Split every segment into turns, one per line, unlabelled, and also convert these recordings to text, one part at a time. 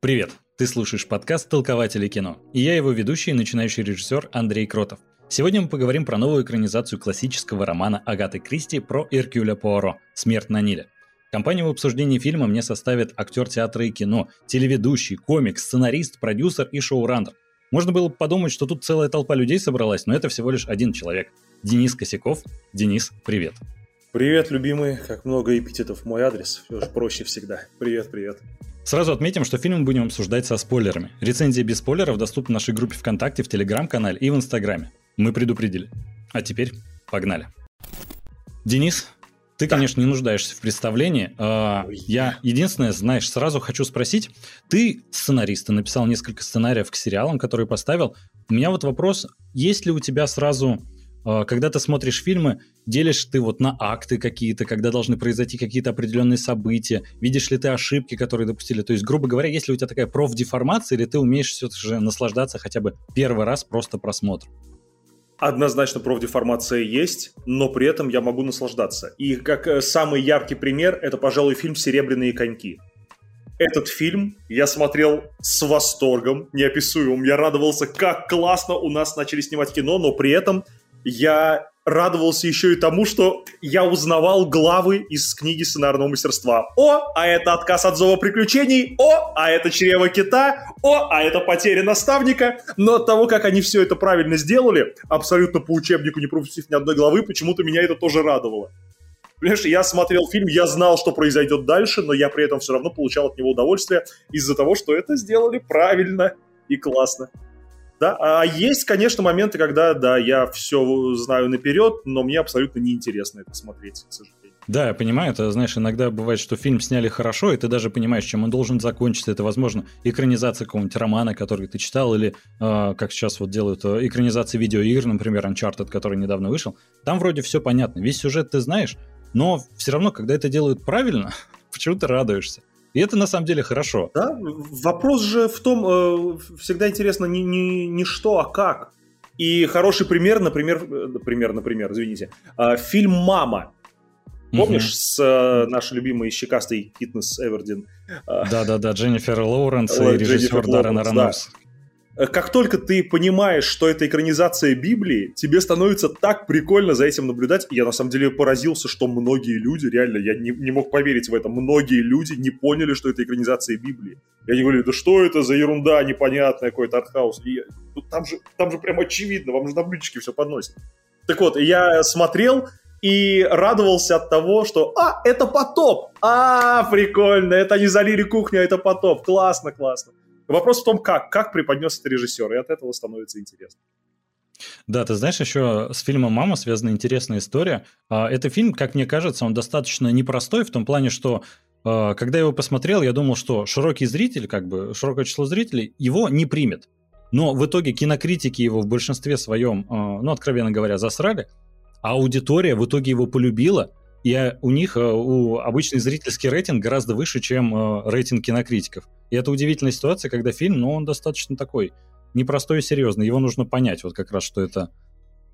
Привет! Ты слушаешь подкаст «Толкователи кино», и я его ведущий и начинающий режиссер Андрей Кротов. Сегодня мы поговорим про новую экранизацию классического романа Агаты Кристи про Эркюля Пуаро «Смерть на Ниле». Компанию в обсуждении фильма мне составят актер театра и кино, телеведущий, комик, сценарист, продюсер и шоураннер. Можно было подумать, что тут целая толпа людей собралась, но это всего лишь один человек. Денис Косяков. Денис, привет.
Привет, любимый. Как много эпитетов в мой адрес. Все же проще всегда. Привет, привет.
Сразу отметим, что фильм мы будем обсуждать со спойлерами. Рецензия без спойлеров доступна в нашей группе ВКонтакте, в Телеграм-канале и в Инстаграме. Мы предупредили. А теперь погнали. Денис, ты, да. конечно, не нуждаешься в представлении. А, я единственное, знаешь, сразу хочу спросить. Ты сценарист, ты написал несколько сценариев к сериалам, которые поставил. У меня вот вопрос, есть ли у тебя сразу когда ты смотришь фильмы, делишь ты вот на акты какие-то, когда должны произойти какие-то определенные события, видишь ли ты ошибки, которые допустили. То есть, грубо говоря, есть ли у тебя такая профдеформация, или ты умеешь все же наслаждаться хотя бы первый раз просто просмотром?
Однозначно профдеформация есть, но при этом я могу наслаждаться. И как э, самый яркий пример, это, пожалуй, фильм «Серебряные коньки». Этот фильм я смотрел с восторгом неописуемым. Я радовался, как классно у нас начали снимать кино, но при этом я радовался еще и тому, что я узнавал главы из книги сценарного мастерства. О, а это отказ от зова приключений. О, а это чрево кита. О, а это потеря наставника. Но от того, как они все это правильно сделали, абсолютно по учебнику, не пропустив ни одной главы, почему-то меня это тоже радовало. Понимаешь, я смотрел фильм, я знал, что произойдет дальше, но я при этом все равно получал от него удовольствие из-за того, что это сделали правильно и классно. Да, а есть, конечно, моменты, когда, да, я все знаю наперед, но мне абсолютно неинтересно это смотреть, к сожалению.
Да, я понимаю, это, знаешь, иногда бывает, что фильм сняли хорошо, и ты даже понимаешь, чем он должен закончиться. Это, возможно, экранизация какого-нибудь романа, который ты читал, или, э, как сейчас вот делают, э, экранизации видеоигр, например, Uncharted, который недавно вышел. Там вроде все понятно, весь сюжет ты знаешь, но все равно, когда это делают правильно, почему ты радуешься? И это на самом деле хорошо.
Да, вопрос же в том, э, всегда интересно не, не, не что, а как. И хороший пример, например, например, например, извините, э, фильм «Мама». Помнишь, угу. с э, нашей любимой щекастой Фитнес Эвердин?
Да-да-да, Дженнифер Лоуренс и режиссер Даррен Аронофс.
Э, как только ты понимаешь, что это экранизация Библии, тебе становится так прикольно за этим наблюдать. Я на самом деле поразился, что многие люди, реально, я не, не мог поверить в это, многие люди не поняли, что это экранизация Библии. Я не говорю, да что это за ерунда непонятная, какой-то артхаус. И, ну, там, же, там же прям очевидно, вам же на блюдечке все подносят. Так вот, я смотрел, и радовался от того, что «А, это потоп! А, прикольно! Это не залили кухню, а это потоп! Классно, классно!» Вопрос в том, как, как преподнес это режиссер, и от этого становится интересно.
Да, ты знаешь, еще с фильмом «Мама» связана интересная история. А, это фильм, как мне кажется, он достаточно непростой в том плане, что а, когда я его посмотрел, я думал, что широкий зритель, как бы широкое число зрителей, его не примет. Но в итоге кинокритики его в большинстве своем, а, ну, откровенно говоря, засрали, а аудитория в итоге его полюбила, и у них, у обычный зрительский рейтинг гораздо выше, чем рейтинг кинокритиков. И это удивительная ситуация, когда фильм, ну, он достаточно такой непростой и серьезный. Его нужно понять, вот как раз, что это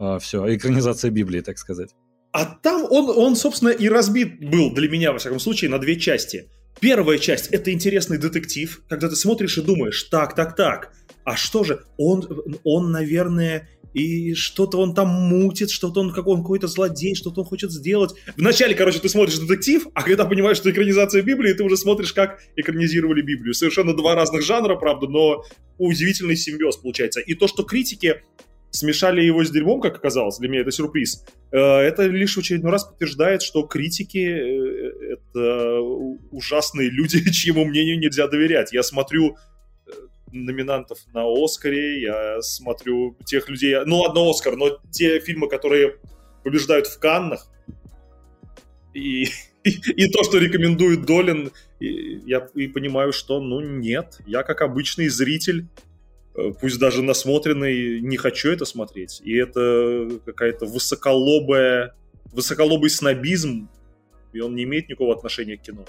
э, все, экранизация Библии, так сказать.
А там он, он, собственно, и разбит был для меня, во всяком случае, на две части. Первая часть — это интересный детектив, когда ты смотришь и думаешь, так, так, так, а что же, он, он наверное, и что-то он там мутит, что-то он, как он какой-то злодей, что-то он хочет сделать. Вначале, короче, ты смотришь детектив, а когда понимаешь, что экранизация Библии, ты уже смотришь, как экранизировали Библию. Совершенно два разных жанра, правда, но удивительный симбиоз получается. И то, что критики смешали его с дерьмом, как оказалось, для меня это сюрприз, э, это лишь в очередной раз подтверждает, что критики э, — это ужасные люди, чьему мнению нельзя доверять. Я смотрю номинантов на Оскаре, я смотрю тех людей, ну ладно, Оскар, но те фильмы, которые побеждают в Каннах, и, и, и то, что рекомендует Долин, и, я и понимаю, что, ну, нет, я как обычный зритель, э, пусть даже насмотренный, не хочу это смотреть. И это какая-то высоколобая, высоколобый снобизм, и он не имеет никакого отношения к кино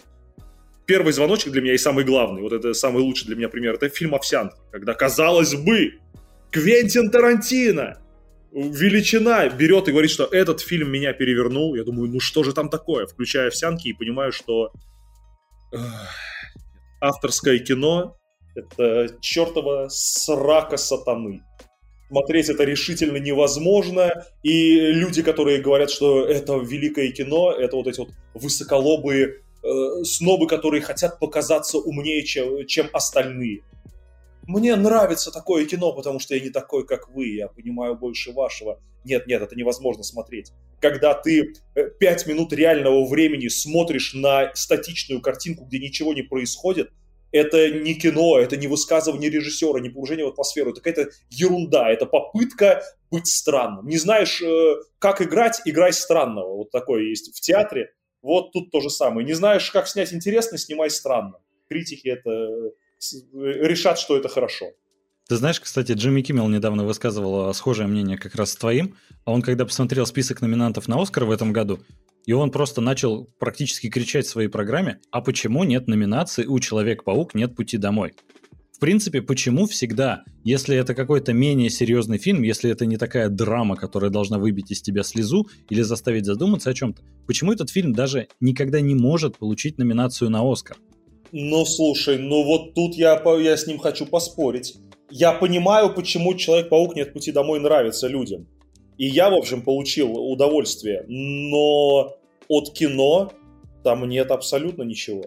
первый звоночек для меня и самый главный, вот это самый лучший для меня пример, это фильм «Овсянка», когда, казалось бы, Квентин Тарантино, величина, берет и говорит, что этот фильм меня перевернул. Я думаю, ну что же там такое? Включаю «Овсянки» и понимаю, что авторское кино Это чертова срака сатаны. Смотреть это решительно невозможно, и люди, которые говорят, что это великое кино, это вот эти вот высоколобые э, снобы, которые хотят показаться умнее, чем, чем остальные. Мне нравится такое кино, потому что я не такой, как вы, я понимаю больше вашего. Нет, нет, это невозможно смотреть. Когда ты э, пять минут реального времени смотришь на статичную картинку, где ничего не происходит, это не кино, это не высказывание режиссера, не погружение в атмосферу, это какая-то ерунда, это попытка быть странным. Не знаешь, э, как играть, играй странного. Вот такое есть в театре. Вот тут то же самое. Не знаешь, как снять интересно, снимай странно. Критики это э, решат, что это хорошо.
Ты знаешь, кстати, Джимми Киммел недавно высказывал схожее мнение как раз с твоим. А он, когда посмотрел список номинантов на Оскар в этом году, и он просто начал практически кричать в своей программе, а почему нет номинации у Человек-паук «Нет пути домой»? Принципе, почему всегда, если это какой-то менее серьезный фильм, если это не такая драма, которая должна выбить из тебя слезу или заставить задуматься о чем-то, почему этот фильм даже никогда не может получить номинацию на Оскар?
Ну, слушай, ну вот тут я, я с ним хочу поспорить. Я понимаю, почему Человек-паук «Нет пути домой» нравится людям. И я, в общем, получил удовольствие. Но от кино там нет абсолютно ничего.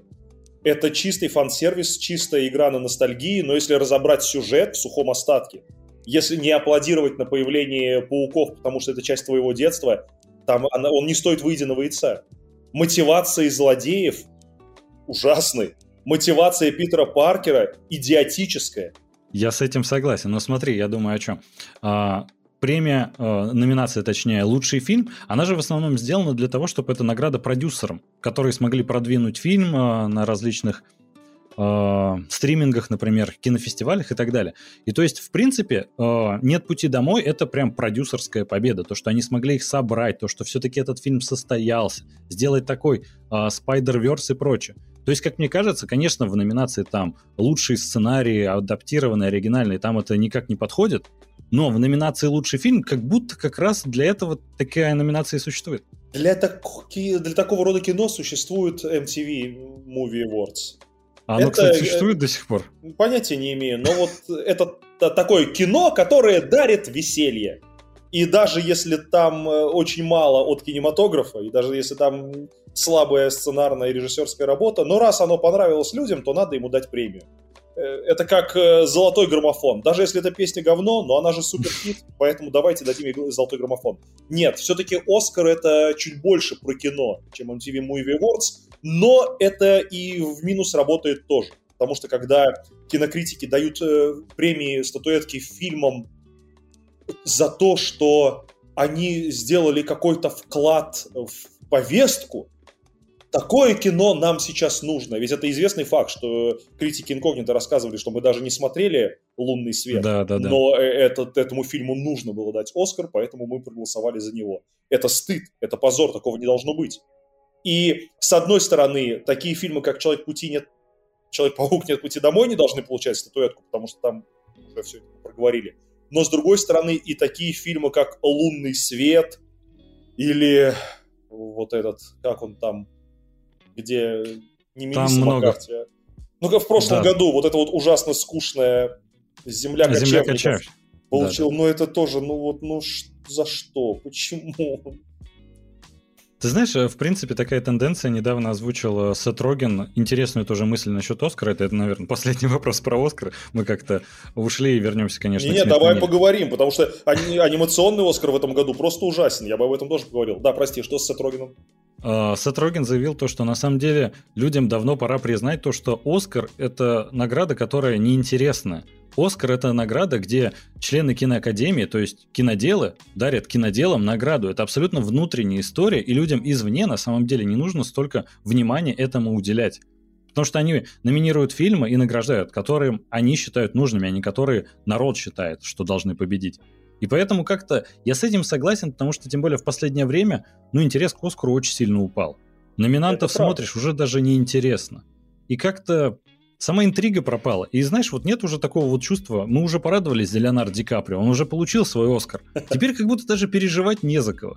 Это чистый фан-сервис, чистая игра на ностальгии, но если разобрать сюжет в сухом остатке, если не аплодировать на появление пауков, потому что это часть твоего детства, там она, он не стоит выеденного яйца. Мотивация злодеев ужасны. Мотивация Питера Паркера идиотическая.
Я с этим согласен, но смотри, я думаю о чем. А, премия, э, номинация, точнее, лучший фильм, она же в основном сделана для того, чтобы это награда продюсерам, которые смогли продвинуть фильм э, на различных э, стримингах, например, кинофестивалях и так далее. И то есть, в принципе, э, «Нет пути домой» — это прям продюсерская победа. То, что они смогли их собрать, то, что все-таки этот фильм состоялся, сделать такой э, Spider-Verse и прочее. То есть, как мне кажется, конечно, в номинации там лучшие сценарии, адаптированные, оригинальные, там это никак не подходит, но в номинации «Лучший фильм» как будто как раз для этого такая номинация и существует.
Для, таки, для такого рода кино существует MTV Movie Awards.
А оно, это, кстати, существует э, до сих пор?
Понятия не имею, но вот это такое кино, которое дарит веселье. И даже если там э, очень мало от кинематографа, и даже если там слабая сценарная и режиссерская работа, но раз оно понравилось людям, то надо ему дать премию. Э, это как э, золотой граммофон. Даже если эта песня говно, но она же супер хит, поэтому давайте дадим ей золотой граммофон. Нет, все-таки Оскар это чуть больше про кино, чем MTV Movie Awards, но это и в минус работает тоже. Потому что когда кинокритики дают э, премии, статуэтки фильмам за то, что они сделали какой-то вклад в повестку, Такое кино нам сейчас нужно. Ведь это известный факт, что критики инкогнито рассказывали, что мы даже не смотрели «Лунный свет»,
да, да, да.
но э, этот, этому фильму нужно было дать Оскар, поэтому мы проголосовали за него. Это стыд, это позор, такого не должно быть. И, с одной стороны, такие фильмы, как «Человек пути нет», «Человек-паук нет пути домой» не должны получать статуэтку, потому что там уже все это проговорили. Но, с другой стороны, и такие фильмы, как «Лунный свет» или вот этот, как он там, где не Мелисса Маккарти, а... Ну-ка, в прошлом да. году вот это вот ужасно скучная «Земля кочевников» Земля кочевников. получил, да, да. но это тоже, ну вот, ну ш... за что, почему?
Ты знаешь, э, в принципе, такая тенденция недавно озвучил Сет Роген. Интересную тоже мысль насчет Оскара. Это, это, наверное, последний вопрос про Оскар. Мы как-то ушли и вернемся, конечно,
Нет, давай мире. поговорим, потому что анимационный Оскар в этом году просто ужасен. Я бы об этом тоже поговорил. Да, прости, что с Сет Рогеном?
А, Сет Роген заявил то, что на самом деле людям давно пора признать то, что Оскар — это награда, которая неинтересна. Оскар — это награда, где члены киноакадемии, то есть киноделы, дарят киноделам награду. Это абсолютно внутренняя история, и людям извне на самом деле не нужно столько внимания этому уделять. Потому что они номинируют фильмы и награждают, которые они считают нужными, а не которые народ считает, что должны победить. И поэтому как-то я с этим согласен, потому что тем более в последнее время, ну, интерес к Оскару очень сильно упал. Номинантов смотришь, уже даже не интересно. И как-то сама интрига пропала. И знаешь, вот нет уже такого вот чувства, мы уже порадовались за Леонардо Ди Каприо, он уже получил свой Оскар. Теперь как будто даже переживать не за кого.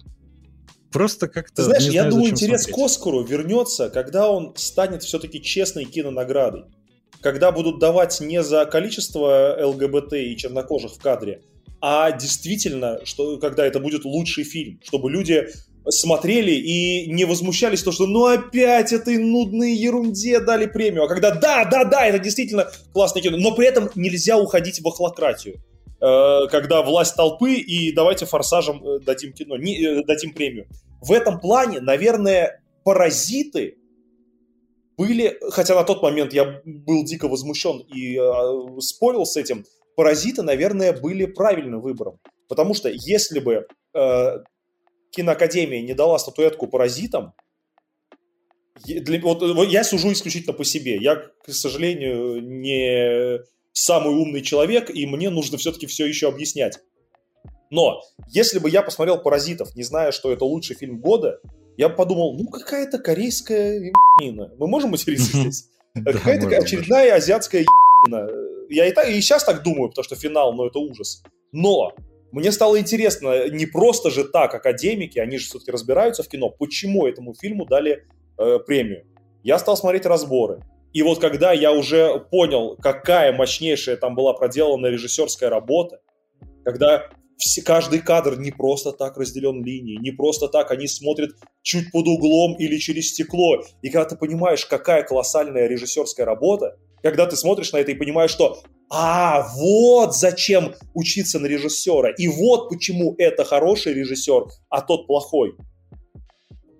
Просто как-то...
Ты знаешь, я думаю, интерес смотреть. к Оскару вернется, когда он станет все-таки честной кинонаградой. когда будут давать не за количество ЛГБТ и чернокожих в кадре, а действительно, что когда это будет лучший фильм, чтобы люди смотрели и не возмущались то, что ну опять этой нудной ерунде дали премию, а когда да, да, да, это действительно классное кино, но при этом нельзя уходить в охлократию, э, когда власть толпы и давайте форсажем э, дадим кино, не, э, дадим премию. В этом плане, наверное, паразиты были, хотя на тот момент я был дико возмущен и э, спорил с этим, паразиты, наверное, были правильным выбором. Потому что если бы э, киноакадемия не дала статуэтку паразитам, для, вот, вот я сужу исключительно по себе. Я, к сожалению, не самый умный человек, и мне нужно все-таки все еще объяснять. Но если бы я посмотрел «Паразитов», не зная, что это лучший фильм года, я бы подумал, ну какая-то корейская ебанина. Мы можем материться здесь? Какая-то очередная азиатская ебанина. Я и, так, и сейчас так думаю, потому что финал, ну это ужас. Но мне стало интересно, не просто же так академики, они же все-таки разбираются в кино, почему этому фильму дали э, премию. Я стал смотреть разборы. И вот когда я уже понял, какая мощнейшая там была проделана режиссерская работа, когда все, каждый кадр не просто так разделен линией, не просто так они смотрят чуть под углом или через стекло. И когда ты понимаешь, какая колоссальная режиссерская работа, когда ты смотришь на это и понимаешь, что а, вот зачем учиться на режиссера, и вот почему это хороший режиссер, а тот плохой.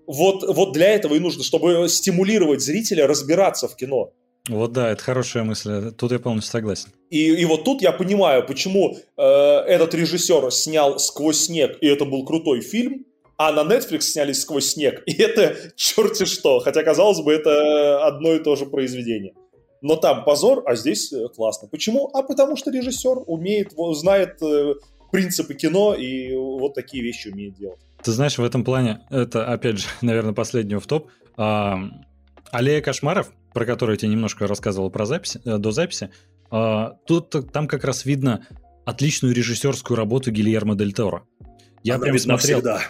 Вот, вот для этого и нужно, чтобы стимулировать зрителя разбираться в кино.
Вот да, это хорошая мысль, тут я полностью согласен.
И, и вот тут я понимаю, почему э, этот режиссер снял «Сквозь снег», и это был крутой фильм, а на Netflix сняли «Сквозь снег», и это черти что, хотя, казалось бы, это одно и то же произведение. Но там позор, а здесь э, классно. Почему? А потому что режиссер умеет, знает э, принципы кино и вот такие вещи умеет делать.
Ты знаешь, в этом плане, это, опять же, наверное, последний в топ. А, Аллея кошмаров про который я тебе немножко рассказывал про записи, э, до записи, а, тут там как раз видно отличную режиссерскую работу Гильермо Дель Торо. Я Она прям смотрел. Всегда.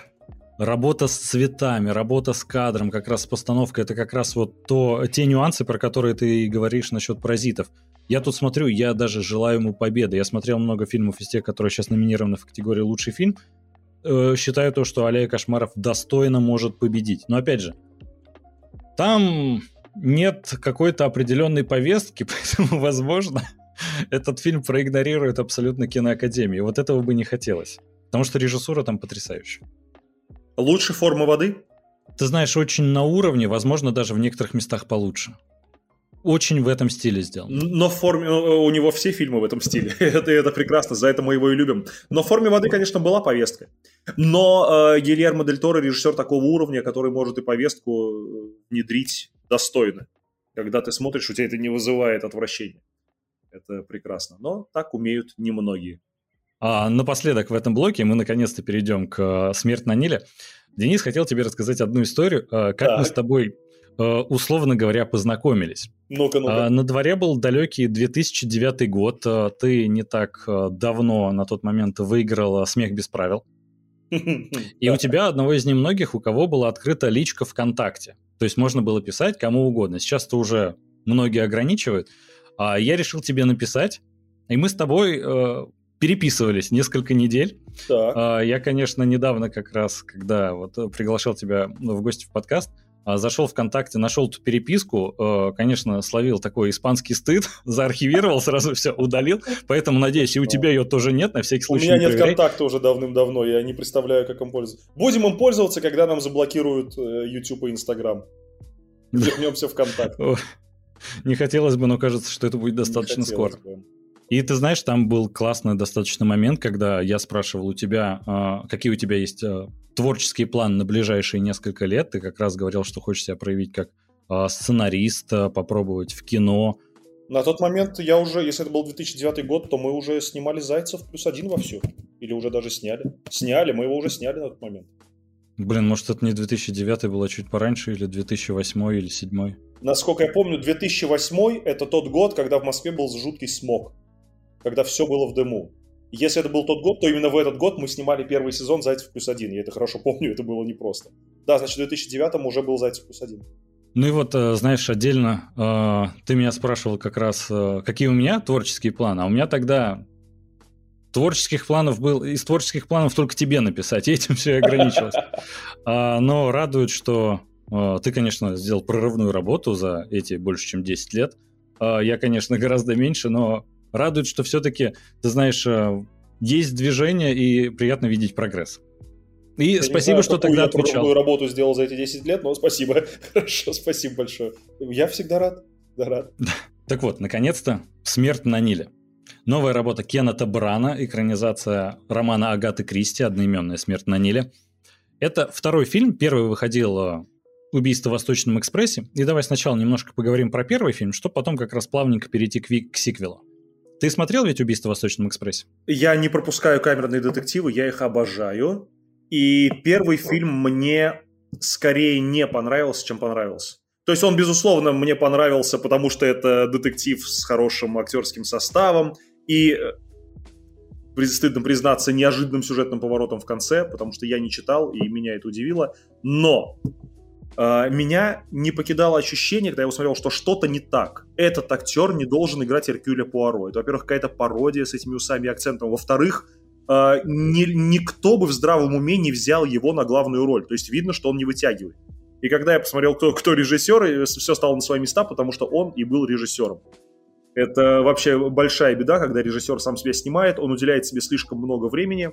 Работа с цветами, работа с кадром, как раз с постановкой, это как раз вот то, те нюансы, про которые ты говоришь насчет паразитов. Я тут смотрю, я даже желаю ему победы. Я смотрел много фильмов из тех, которые сейчас номинированы в категории «Лучший фильм». Э, считаю то, что Аллея кошмаров достойно может победить. Но опять же, там нет какой-то определенной повестки, поэтому, возможно, этот фильм проигнорирует абсолютно киноакадемию. Вот этого бы не хотелось. Потому что режиссура там потрясающая.
Лучше форма воды?
Ты знаешь, очень на уровне, возможно, даже в некоторых местах получше. Очень в этом стиле сделан.
Но в форме у него все фильмы в этом стиле. это, это прекрасно, за это мы его и любим. Но в форме воды, конечно, была повестка. Но э, Гильермо Дель Торо режиссер такого уровня, который может и повестку э, внедрить достойно. Когда ты смотришь, у тебя это не вызывает отвращения. Это прекрасно. Но так умеют немногие.
А напоследок в этом блоке мы наконец-то перейдем к э, «Смерть на Ниле». Денис хотел тебе рассказать одну историю, э, как так. мы с тобой, э, условно говоря, познакомились.
Ну-ка, ну-ка.
На дворе был далекий 2009 год. Ты не так давно на тот момент выиграл «Смех без правил». И у тебя одного из немногих, у кого была открыта личка ВКонтакте. То есть можно было писать кому угодно. Сейчас-то уже многие ограничивают. А я решил тебе написать, и мы с тобой переписывались несколько недель. Так. А, я, конечно, недавно как раз, когда вот приглашал тебя в гости в подкаст, а, зашел ВКонтакте, нашел эту переписку, э, конечно, словил такой испанский стыд, заархивировал, сразу все удалил, поэтому, надеюсь, и у тебя ее тоже нет, на всякий случай
У меня не нет проверяй. контакта уже давным-давно, я не представляю, как им пользоваться. Будем им пользоваться, когда нам заблокируют э, YouTube и Instagram. Вернемся в контакт.
Не хотелось бы, но кажется, что это будет достаточно скоро. И ты знаешь, там был классный достаточно момент, когда я спрашивал у тебя, а, какие у тебя есть а, творческие планы на ближайшие несколько лет. Ты как раз говорил, что хочешь себя проявить как а, сценарист, попробовать в кино.
На тот момент я уже, если это был 2009 год, то мы уже снимали «Зайцев плюс один» во все. Или уже даже сняли. Сняли, мы его уже сняли на тот момент.
Блин, может это не 2009 было чуть пораньше, или 2008 или 2007?
Насколько я помню, 2008 это тот год, когда в Москве был жуткий смог когда все было в дыму. Если это был тот год, то именно в этот год мы снимали первый сезон «Зайцев плюс один». Я это хорошо помню, это было непросто. Да, значит, в 2009 уже был «Зайцев плюс один».
Ну и вот, э, знаешь, отдельно э, ты меня спрашивал как раз, э, какие у меня творческие планы, а у меня тогда творческих планов был, из творческих планов только тебе написать, и этим все и ограничилось. А, но радует, что ты, конечно, сделал прорывную работу за эти больше, чем 10 лет. Я, конечно, гораздо меньше, но радует, что все-таки, ты знаешь, есть движение и приятно видеть прогресс. И я спасибо, знаю, что тогда я отвечал.
Я работу сделал за эти 10 лет, но спасибо. Хорошо, спасибо большое. Я всегда рад. Да, рад.
Так вот, наконец-то «Смерть на Ниле». Новая работа Кеннета Брана, экранизация романа Агаты Кристи, одноименная «Смерть на Ниле». Это второй фильм, первый выходил э, «Убийство в Восточном экспрессе». И давай сначала немножко поговорим про первый фильм, чтобы потом как раз плавненько перейти к, к сиквелу. Ты смотрел ведь «Убийство в Восточном экспрессе»?
Я не пропускаю камерные детективы, я их обожаю. И первый фильм мне скорее не понравился, чем понравился. То есть он, безусловно, мне понравился, потому что это детектив с хорошим актерским составом и, э, стыдно признаться, неожиданным сюжетным поворотом в конце, потому что я не читал, и меня это удивило. Но меня не покидало ощущение, когда я усмотрел, что что-то не так. Этот актер не должен играть Эркюля Пуаро. Это, во-первых, какая-то пародия с этими усами и акцентом. Во-вторых, э, ни, никто бы в здравом уме не взял его на главную роль. То есть видно, что он не вытягивает. И когда я посмотрел, кто, кто режиссер, все стало на свои места, потому что он и был режиссером. Это вообще большая беда, когда режиссер сам себя снимает, он уделяет себе слишком много времени,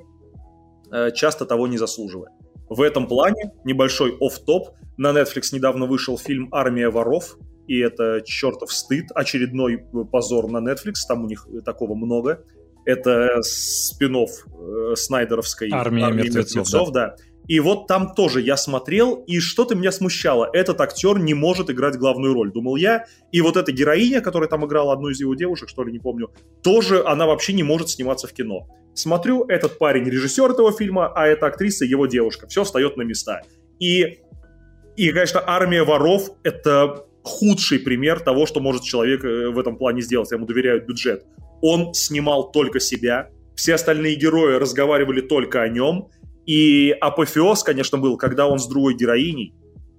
э, часто того не заслуживая. В этом плане небольшой оф-топ. На Netflix недавно вышел фильм «Армия воров», и это чертов стыд, очередной позор на Netflix, там у них такого много. Это спин э, снайдеровской
«Армия, армии мертвецов», мертвецов
да. да. И вот там тоже я смотрел, и что-то меня смущало. Этот актер не может играть главную роль, думал я. И вот эта героиня, которая там играла одну из его девушек, что ли, не помню, тоже она вообще не может сниматься в кино. Смотрю, этот парень режиссер этого фильма, а эта актриса его девушка. Все встает на места. И, и конечно, «Армия воров» — это худший пример того, что может человек э, в этом плане сделать. Ему доверяют бюджет. Он снимал только себя, все остальные герои разговаривали только о нем, и апофеоз, конечно, был, когда он с другой героиней,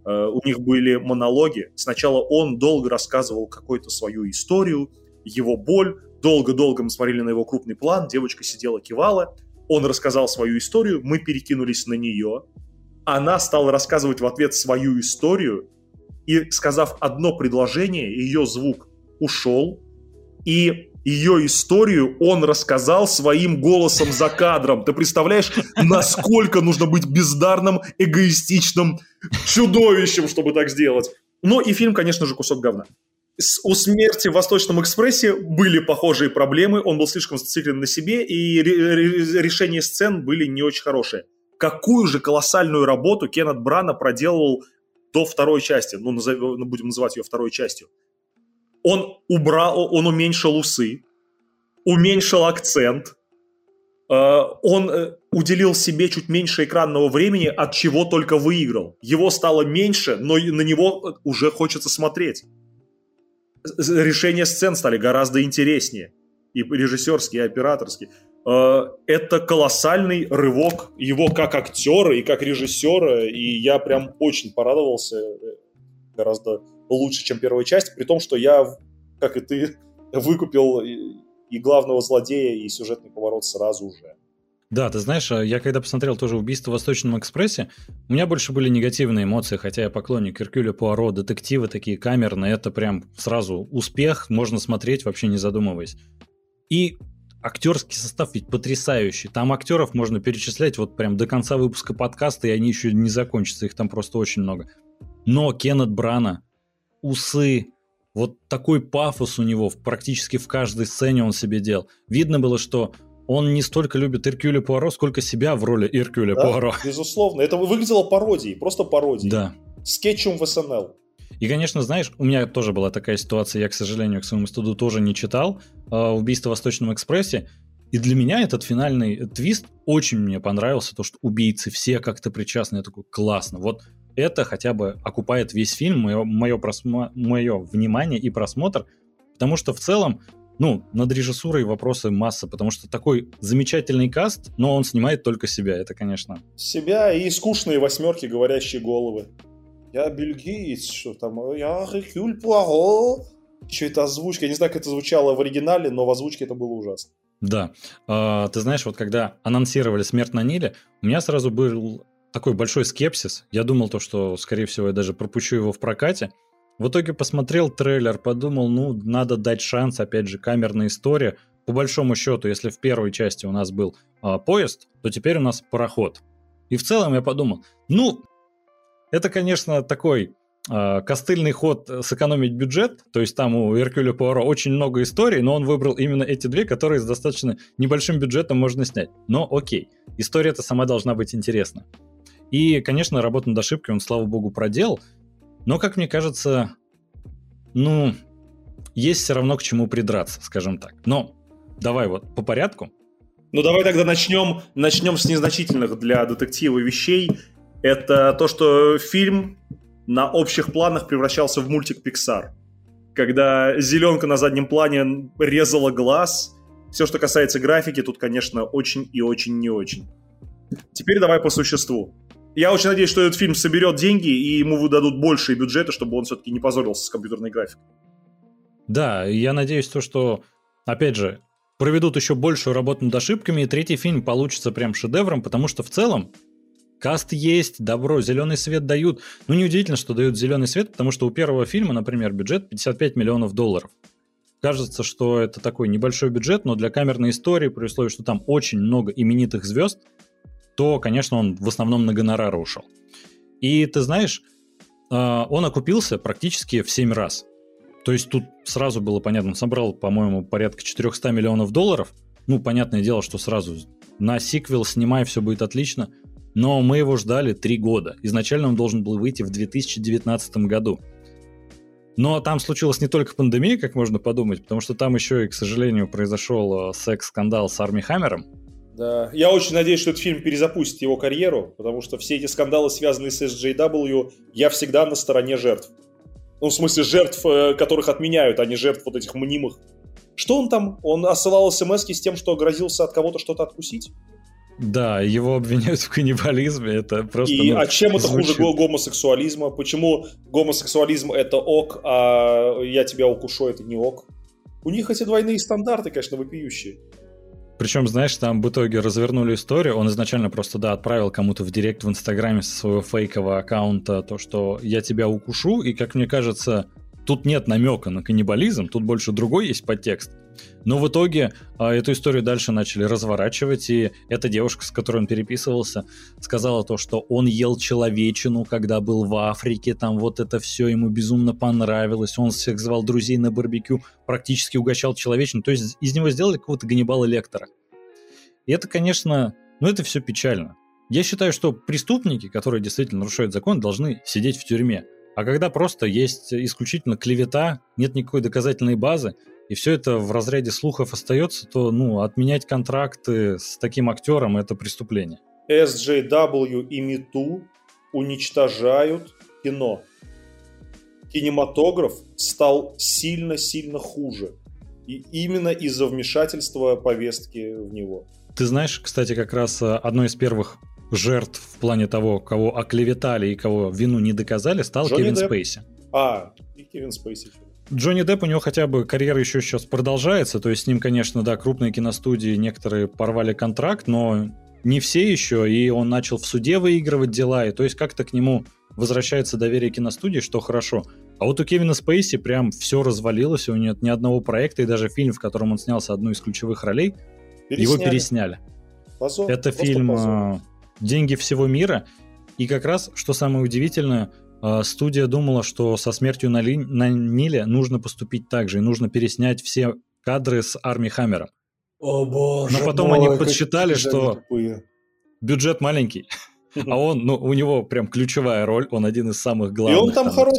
э, у них были монологи. Сначала он долго рассказывал какую-то свою историю, его боль. Долго-долго мы смотрели на его крупный план, девочка сидела, кивала. Он рассказал свою историю, мы перекинулись на нее. Она стала рассказывать в ответ свою историю, и, сказав одно предложение, ее звук ушел, и ее историю он рассказал своим голосом за кадром. Ты представляешь, насколько нужно быть бездарным, эгоистичным чудовищем, чтобы так сделать? Ну и фильм, конечно же, кусок говна. У смерти в Восточном экспрессе были похожие проблемы, он был слишком зациклен на себе, и ре- решения сцен были не очень хорошие. Какую же колоссальную работу Кеннет Брана проделал до второй части, ну, назов, ну, будем называть ее второй частью он убрал, он уменьшил усы, уменьшил акцент, э, он э, уделил себе чуть меньше экранного времени, от чего только выиграл. Его стало меньше, но на него уже хочется смотреть. Решения сцен стали гораздо интереснее. И режиссерские, и операторские. Э, это колоссальный рывок его как актера и как режиссера, и я прям очень порадовался гораздо лучше, чем первая часть, при том, что я, как и ты, выкупил и, главного злодея, и сюжетный поворот сразу же.
Да, ты знаешь, а я когда посмотрел тоже «Убийство в Восточном экспрессе», у меня больше были негативные эмоции, хотя я поклонник Иркюля Пуаро, детективы такие камерные, это прям сразу успех, можно смотреть, вообще не задумываясь. И актерский состав ведь потрясающий. Там актеров можно перечислять вот прям до конца выпуска подкаста, и они еще не закончатся, их там просто очень много. Но Кеннет Брана, усы, вот такой пафос у него практически в каждой сцене он себе делал. Видно было, что он не столько любит Иркюля Пуаро, сколько себя в роли Иркюля да, Пуаро.
Безусловно. Это выглядело пародией, просто пародией.
Да.
Скетчем в СНЛ.
И, конечно, знаешь, у меня тоже была такая ситуация, я, к сожалению, к своему студу тоже не читал э, «Убийство в Восточном экспрессе», и для меня этот финальный твист очень мне понравился, то, что убийцы все как-то причастны. Я такой, классно. Вот это хотя бы окупает весь фильм, мое, мое, просмо... мое внимание и просмотр, потому что в целом, ну, над режиссурой вопросы масса, потому что такой замечательный каст, но он снимает только себя, это, конечно...
Себя и скучные восьмерки, говорящие головы. я Гейтс, что там, я Рекюль Пуаро. Еще это озвучка, я не знаю, как это звучало в оригинале, но в озвучке это было ужасно.
Да. А, ты знаешь, вот когда анонсировали «Смерть на Ниле», у меня сразу был такой большой скепсис. Я думал то, что, скорее всего, я даже пропущу его в прокате. В итоге посмотрел трейлер, подумал, ну, надо дать шанс, опять же, камерная история. По большому счету, если в первой части у нас был а, поезд, то теперь у нас пароход. И в целом я подумал, ну, это, конечно, такой э, костыльный ход сэкономить бюджет, то есть там у Эркюля Пуаро очень много историй, но он выбрал именно эти две, которые с достаточно небольшим бюджетом можно снять. Но окей, история-то сама должна быть интересна. И, конечно, работу над ошибкой он, слава богу, проделал, но, как мне кажется, ну, есть все равно к чему придраться, скажем так. Но давай вот по порядку.
Ну, давай тогда начнем, начнем с незначительных для детектива вещей. Это то, что фильм на общих планах превращался в мультик Pixar. Когда зеленка на заднем плане резала глаз. Все, что касается графики, тут, конечно, очень и очень не очень. Теперь давай по существу. Я очень надеюсь, что этот фильм соберет деньги и ему выдадут большие бюджеты, чтобы он все-таки не позорился с компьютерной графикой.
Да, я надеюсь, то, что, опять же, проведут еще большую работу над ошибками, и третий фильм получится прям шедевром, потому что в целом каст есть, добро, зеленый свет дают. Ну, неудивительно, что дают зеленый свет, потому что у первого фильма, например, бюджет 55 миллионов долларов. Кажется, что это такой небольшой бюджет, но для камерной истории, при условии, что там очень много именитых звезд, то, конечно, он в основном на гонорары ушел. И ты знаешь, а, он окупился практически в 7 раз. То есть тут сразу было понятно, он собрал, по-моему, порядка 400 миллионов долларов. Ну, понятное дело, что сразу на сиквел снимай, все будет отлично. Но мы его ждали три года. Изначально он должен был выйти в 2019 году. Но там случилась не только пандемия, как можно подумать, потому что там еще и, к сожалению, произошел э, секс-скандал с Арми Хаммером.
Да, я очень надеюсь, что этот фильм перезапустит его карьеру, потому что все эти скандалы, связанные с SJW, я всегда на стороне жертв. Ну, в смысле, жертв, э, которых отменяют, а не жертв вот этих мнимых. Что он там? Он осылал смс с тем, что грозился от кого-то что-то откусить?
Да, его обвиняют в каннибализме, это просто...
И, ну, а чем это звучит. хуже гомосексуализма? Почему гомосексуализм это ок, а я тебя укушу это не ок? У них эти двойные стандарты, конечно, вопиющие.
Причем, знаешь, там в итоге развернули историю. Он изначально просто, да, отправил кому-то в директ в Инстаграме со своего фейкового аккаунта то, что я тебя укушу, и, как мне кажется, тут нет намека на каннибализм, тут больше другой есть подтекст. Но в итоге а, эту историю дальше начали разворачивать, и эта девушка, с которой он переписывался, сказала то, что он ел человечину, когда был в Африке, там вот это все ему безумно понравилось, он всех звал друзей на барбекю, практически угощал человечину, то есть из него сделали какого-то Ганнибала Лектора. И это, конечно, ну это все печально. Я считаю, что преступники, которые действительно нарушают закон, должны сидеть в тюрьме. А когда просто есть исключительно клевета, нет никакой доказательной базы, и все это в разряде слухов остается, то ну, отменять контракты с таким актером это преступление.
SJW и MeToo уничтожают кино. Кинематограф стал сильно-сильно хуже. И именно из-за вмешательства повестки в него.
Ты знаешь, кстати, как раз э, одной из первых жертв в плане того, кого оклеветали и кого вину не доказали, стал Джонни Кевин Депп. Спейси.
А, и Кевин Спейси.
Джонни Депп, у него хотя бы карьера еще сейчас продолжается, то есть с ним, конечно, да, крупные киностудии, некоторые порвали контракт, но не все еще, и он начал в суде выигрывать дела, и то есть как-то к нему возвращается доверие киностудии, что хорошо. А вот у Кевина Спейси прям все развалилось, у него нет ни одного проекта, и даже фильм, в котором он снялся одну из ключевых ролей, пересняли. его пересняли. Позор, Это фильм позор. А, «Деньги всего мира», и как раз, что самое удивительное, студия думала, что со смертью на, Ли... на Ниле нужно поступить так же, и нужно переснять все кадры с Арми Хаммером.
О боже
Но потом мой, они подсчитали, что тупые. бюджет маленький, а он, ну, у него прям ключевая роль, он один из самых главных. И
он там, там хорош.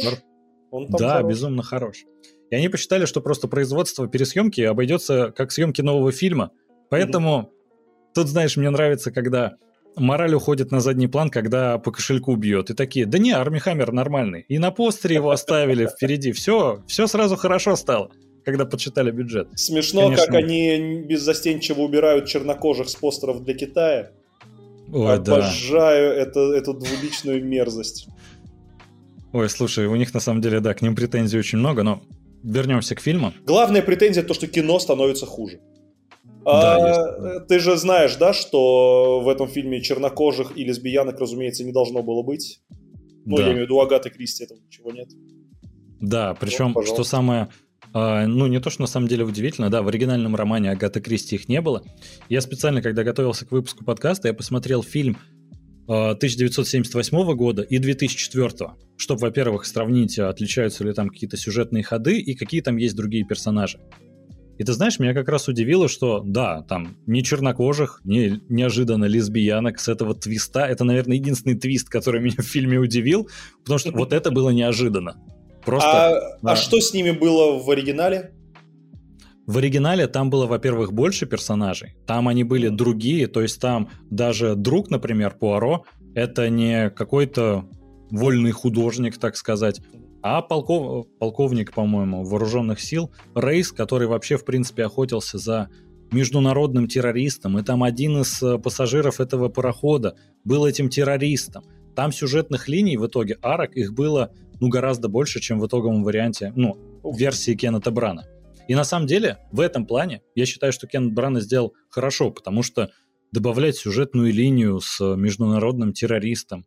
Он там да, хорош. безумно хорош. И они посчитали, что просто производство пересъемки обойдется как съемки нового фильма. Поэтому mm-hmm. тут, знаешь, мне нравится, когда мораль уходит на задний план, когда по кошельку бьет. И такие, да не, Арми Хаммер нормальный. И на постере его оставили впереди. Все, все сразу хорошо стало когда подсчитали бюджет.
Смешно, Конечно. как они беззастенчиво убирают чернокожих с постеров для Китая. Ой, Обожаю да. это, эту двуличную мерзость.
Ой, слушай, у них на самом деле, да, к ним претензий очень много, но вернемся к фильму.
Главная претензия то, что кино становится хуже. Да, а, ты же знаешь, да, что в этом фильме чернокожих и лесбиянок, разумеется, не должно было быть. Ну, да. я имею в виду Агаты Кристи, этого ничего нет.
Да, причем, вот, что самое, э, ну, не то, что на самом деле удивительно, да, в оригинальном романе Агаты Кристи их не было. Я специально, когда готовился к выпуску подкаста, я посмотрел фильм 1978 э, года и 2004, чтобы, во-первых, сравнить, отличаются ли там какие-то сюжетные ходы и какие там есть другие персонажи. И ты знаешь, меня как раз удивило, что да, там ни чернокожих, ни неожиданно лесбиянок с этого твиста. Это, наверное, единственный твист, который меня в фильме удивил, потому что вот это было неожиданно.
Просто, а, да. а что с ними было в оригинале?
В оригинале там было, во-первых, больше персонажей, там они были другие, то есть там даже друг, например, Пуаро, это не какой-то вольный художник, так сказать, а полков, полковник, по-моему, вооруженных сил Рейс, который вообще, в принципе, охотился за международным террористом, и там один из э, пассажиров этого парохода был этим террористом. Там сюжетных линий в итоге, арок, их было ну, гораздо больше, чем в итоговом варианте, ну, версии Кеннета Брана. И на самом деле, в этом плане, я считаю, что Кеннет Брана сделал хорошо, потому что добавлять сюжетную линию с международным террористом,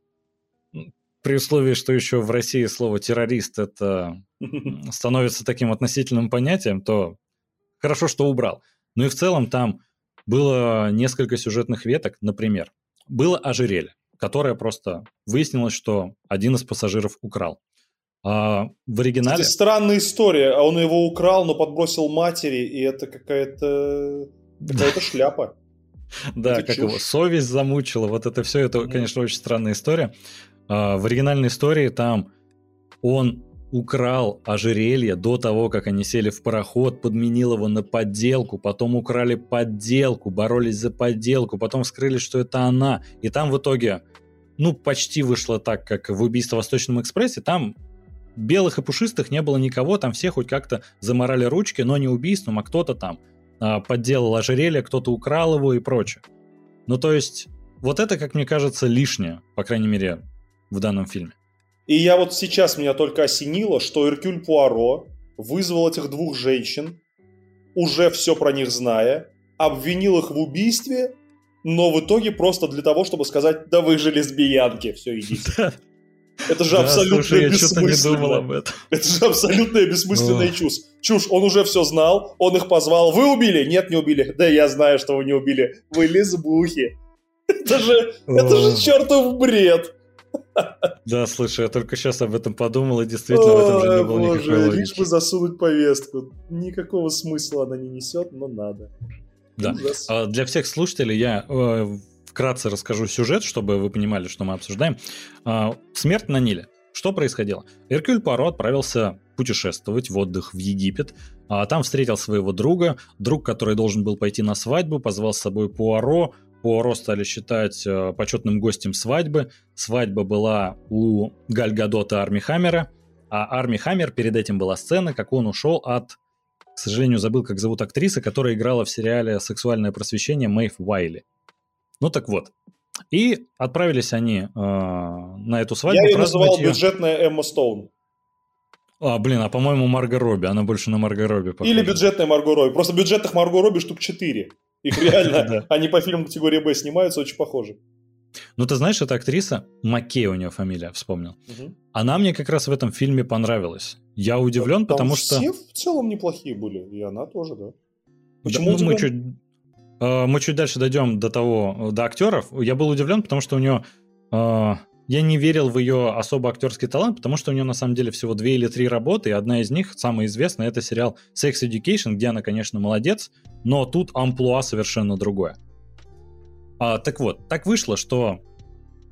при условии, что еще в России слово террорист это становится таким относительным понятием, то хорошо, что убрал. Ну и в целом там было несколько сюжетных веток, например, было ожерелье, которое просто выяснилось, что один из пассажиров украл. А в оригинале...
Это странная история. А он его украл, но подбросил матери, и это какая-то... Какая-то шляпа.
Да, как его совесть замучила. Вот это все, это, конечно, очень странная история. А, в оригинальной истории там он украл ожерелье до того, как они сели в пароход, подменил его на подделку, потом украли подделку, боролись за подделку, потом скрыли, что это она. И там в итоге, ну, почти вышло так, как в «Убийство в Восточном экспрессе». Там белых и пушистых не было никого, там все хоть как-то заморали ручки, но не убийством, а кто-то там а, подделал ожерелье, кто-то украл его и прочее. Ну, то есть, вот это, как мне кажется, лишнее, по крайней мере, в данном фильме.
И я вот сейчас меня только осенило, что Эркюль Пуаро вызвал этих двух женщин, уже все про них зная, обвинил их в убийстве, но в итоге просто для того, чтобы сказать, да вы же лесбиянки, все, идите. Это же абсолютно бессмысленно. Это же абсолютная бессмысленная чушь. Чушь, он уже все знал, он их позвал. Вы убили? Нет, не убили. Да я знаю, что вы не убили. Вы лесбухи. Это же, это же чертов бред.
Да, слушай, я только сейчас об этом подумал, и действительно в этом же не было боже, никакой логики.
лишь бы засунуть повестку. Никакого смысла она не несет, но надо.
Да. А для всех слушателей я э, вкратце расскажу сюжет, чтобы вы понимали, что мы обсуждаем. А, смерть на Ниле. Что происходило? Эркюль Паро отправился путешествовать в отдых в Египет, а там встретил своего друга, друг, который должен был пойти на свадьбу, позвал с собой Пуаро, Пуаро стали считать э, почетным гостем свадьбы. Свадьба была у Галь Гадота Арми Хаммера, а Арми Хаммер перед этим была сцена, как он ушел от, к сожалению, забыл, как зовут актриса, которая играла в сериале «Сексуальное просвещение» Мэйв Уайли. Ну так вот. И отправились они э, на эту свадьбу.
Я ее называл ее... бюджетная Эмма Стоун.
А, блин, а по-моему Марго Робби, она больше на Марго Робби
похожа. Или бюджетная Марго Робби. Просто бюджетных Марго Робби штук 4. Их реально, они по фильму категории Б снимаются, очень похожи.
Ну, ты знаешь, эта актриса, Маккей у нее фамилия, вспомнил. Угу. Она мне как раз в этом фильме понравилась. Я удивлен, Там потому что...
все в целом неплохие были, и она тоже, да.
Почему да, ну, мы чуть, э, мы чуть дальше дойдем до того, до актеров. Я был удивлен, потому что у нее э, я не верил в ее особо актерский талант, потому что у нее на самом деле всего две или три работы, и одна из них, самая известная, это сериал Sex Education, где она, конечно, молодец, но тут амплуа совершенно другое. А, так вот, так вышло, что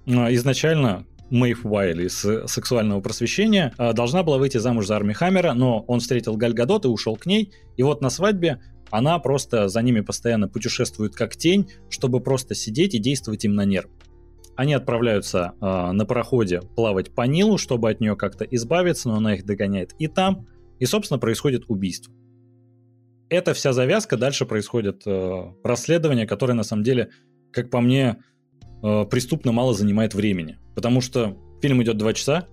а, изначально Мэйв Уайли из сексуального просвещения а, должна была выйти замуж за Арми Хаммера, но он встретил Галь Гадот и ушел к ней, и вот на свадьбе она просто за ними постоянно путешествует как тень, чтобы просто сидеть и действовать им на нерв. Они отправляются э, на пароходе плавать по Нилу, чтобы от нее как-то избавиться, но она их догоняет и там. И, собственно, происходит убийство. Это вся завязка. Дальше происходит э, расследование, которое, на самом деле, как по мне, э, преступно мало занимает времени. Потому что фильм идет два часа,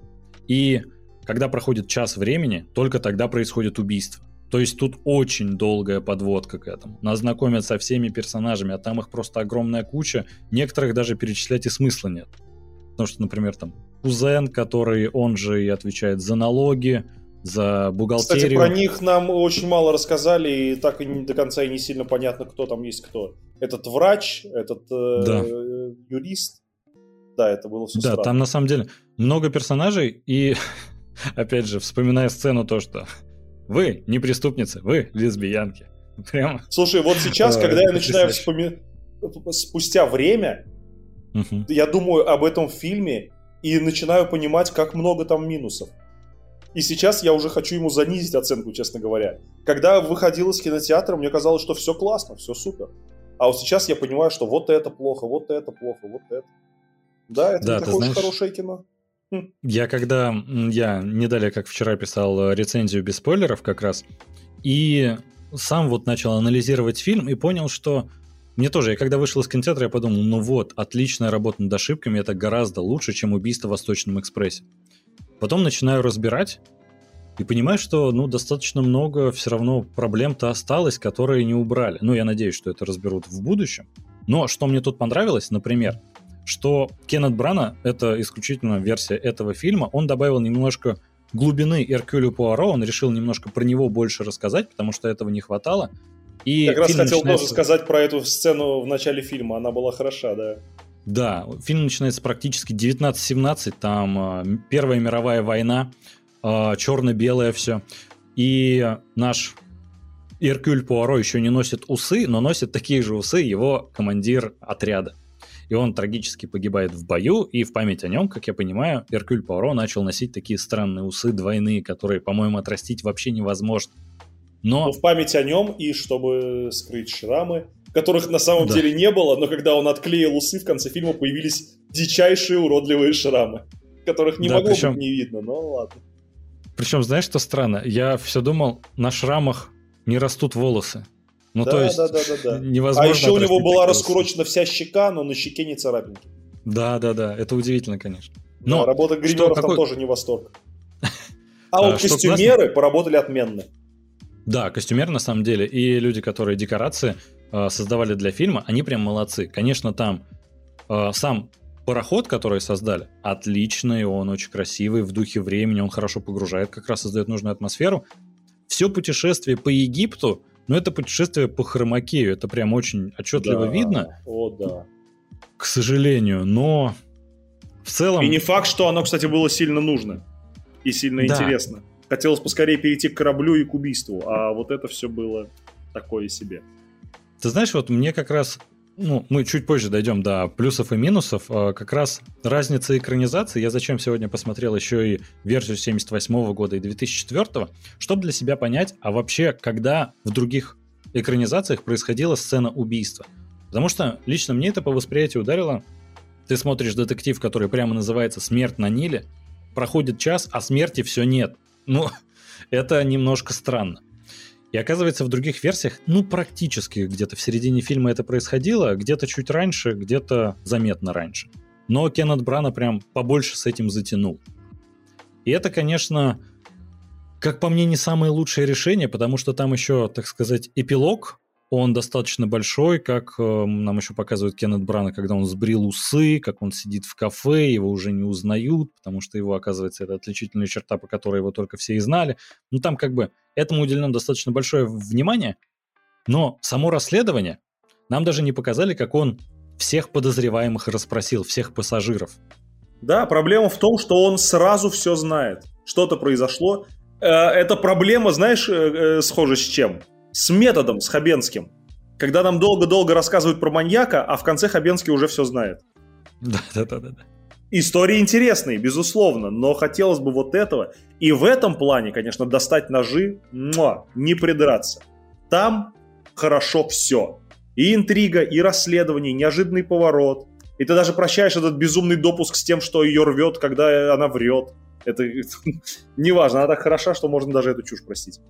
И когда проходит час времени, только тогда происходит убийство. То есть тут очень долгая подводка к этому. Нас знакомят со всеми персонажами, а там их просто огромная куча. Некоторых даже перечислять и смысла нет. Потому что, например, там кузен, который он же и отвечает за налоги, за бухгалтерию.
Кстати, про них нам очень мало рассказали, и так и не, до конца и не сильно понятно, кто там есть кто. Этот врач, этот э, да. юрист. Да, это было все
Да,
странно.
там на самом деле много персонажей, и опять же, вспоминая сцену то, что вы не преступницы, вы лесбиянки.
Прямо. Слушай, вот сейчас, когда я начинаю вспоминать, спустя время, я думаю об этом фильме и начинаю понимать, как много там минусов. И сейчас я уже хочу ему занизить оценку, честно говоря. Когда выходил из кинотеатра, мне казалось, что все классно, все супер. А вот сейчас я понимаю, что вот это плохо, вот это плохо, вот это. Да, это да, не такое знаешь, хорошее кино.
Хм. Я когда, я не далее, как вчера писал рецензию без спойлеров как раз, и сам вот начал анализировать фильм и понял, что мне тоже, я когда вышел из кинотеатра, я подумал, ну вот, отличная работа над ошибками, это гораздо лучше, чем убийство в Восточном экспрессе. Потом начинаю разбирать и понимаю, что ну, достаточно много все равно проблем-то осталось, которые не убрали. Ну, я надеюсь, что это разберут в будущем. Но что мне тут понравилось, например, что Кеннет Брана, это исключительно версия этого фильма, он добавил немножко глубины Эркюлю Пуаро, он решил немножко про него больше рассказать, потому что этого не хватало.
И как раз хотел начинается... тоже сказать про эту сцену в начале фильма, она была хороша, да.
Да, фильм начинается практически 1917, там а, Первая мировая война, а, черно-белое все. И наш Иркюль Пуаро еще не носит усы, но носит такие же усы его командир отряда. И он трагически погибает в бою, и в память о нем, как я понимаю, Иркюль Пуаро начал носить такие странные усы двойные, которые, по-моему, отрастить вообще невозможно.
Но... но в память о нем и чтобы скрыть шрамы, которых на самом да. деле не было, но когда он отклеил усы, в конце фильма появились дичайшие уродливые шрамы, которых не да, могло причем... быть не видно, но ладно.
Причем, знаешь, что странно? Я все думал, на шрамах не растут волосы. Ну, да, то есть, да, да, да, да. невозможно.
А еще у него была раскурочена вся щека, но на щеке не царапинки.
Да, да, да. Это удивительно, конечно.
Но да, работа гримеров там какой... тоже не восторг. А вот костюмеры поработали отменно.
Да, костюмеры на самом деле и люди, которые декорации э, создавали для фильма, они прям молодцы. Конечно, там э, сам пароход, который создали, отличный, он очень красивый, в духе времени, он хорошо погружает, как раз создает нужную атмосферу. Все путешествие по Египту, ну это путешествие по Хромакею, это прям очень отчетливо да. видно.
О, да.
К сожалению, но в целом...
И не факт, что оно, кстати, было сильно нужно и сильно да. интересно. Хотелось поскорее перейти к кораблю и к убийству, а вот это все было такое себе.
Ты знаешь, вот мне как раз, ну, мы чуть позже дойдем до плюсов и минусов, а как раз разница экранизации, я зачем сегодня посмотрел еще и версию 78 года и 2004, чтобы для себя понять, а вообще, когда в других экранизациях происходила сцена убийства. Потому что лично мне это по восприятию ударило. Ты смотришь детектив, который прямо называется «Смерть на Ниле», проходит час, а смерти все нет. Ну, это немножко странно. И оказывается, в других версиях, ну, практически где-то в середине фильма это происходило, где-то чуть раньше, где-то заметно раньше. Но Кеннет Брана прям побольше с этим затянул. И это, конечно, как по мне, не самое лучшее решение, потому что там еще, так сказать, эпилог он достаточно большой, как э, нам еще показывают Кеннет Брана, когда он сбрил усы, как он сидит в кафе, его уже не узнают, потому что его, оказывается, это отличительная черта, по которой его только все и знали. Ну, там как бы этому уделено достаточно большое внимание, но само расследование нам даже не показали, как он всех подозреваемых расспросил, всех пассажиров.
Да, проблема в том, что он сразу все знает. Что-то произошло. Э, эта проблема, знаешь, э, э, схожа с чем? С методом, с Хабенским. Когда нам долго-долго рассказывают про маньяка, а в конце Хабенский уже все знает.
Да-да-да.
Истории интересные, безусловно, но хотелось бы вот этого. И в этом плане, конечно, достать ножи, муа, не придраться. Там хорошо все. И интрига, и расследование, и неожиданный поворот. И ты даже прощаешь этот безумный допуск с тем, что ее рвет, когда она врет. Это, это неважно, она так хороша, что можно даже эту чушь простить.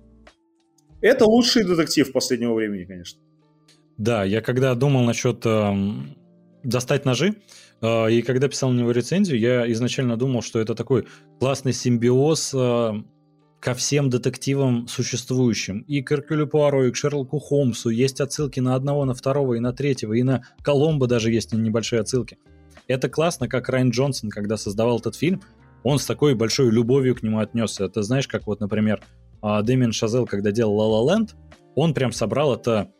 Это лучший детектив последнего времени, конечно.
Да, я когда думал насчет э, достать ножи. А, и когда писал на него рецензию, я изначально думал, что это такой классный симбиоз а, ко всем детективам существующим. И к Эркюлю Пуаро, и к Шерлоку Холмсу есть отсылки на одного, на второго, и на третьего, и на Коломбо даже есть небольшие отсылки. Это классно, как Райан Джонсон, когда создавал этот фильм, он с такой большой любовью к нему отнесся. Это знаешь, как вот, например, Дэмин Шазел, когда делал «Ла Ла Ленд», он прям собрал это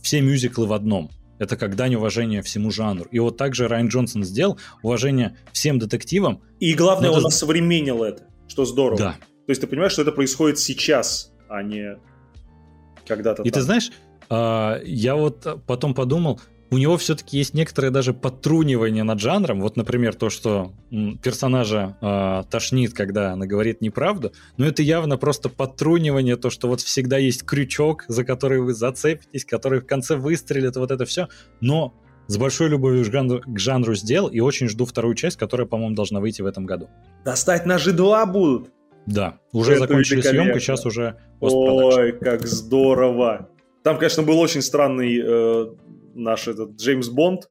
все мюзиклы в одном. Это как дань уважения всему жанру. И вот так же Райан Джонсон сделал уважение всем детективам.
И главное, он это... осовременил это, что здорово.
Да.
То есть ты понимаешь, что это происходит сейчас, а не когда-то
И
там.
ты знаешь, а, я вот потом подумал, у него все-таки есть некоторое даже подтрунивание над жанром. Вот, например, то, что персонажа э, тошнит, когда она говорит неправду. Но это явно просто подтрунивание, то, что вот всегда есть крючок, за который вы зацепитесь, который в конце выстрелит, вот это все. Но с большой любовью к жанру, к жанру сделал, и очень жду вторую часть, которая, по-моему, должна выйти в этом году.
Достать ножи 2 будут.
Да, уже это закончили съемку, сейчас уже
Ой, как здорово. Там, конечно, был очень странный э, наш этот Джеймс Бонд.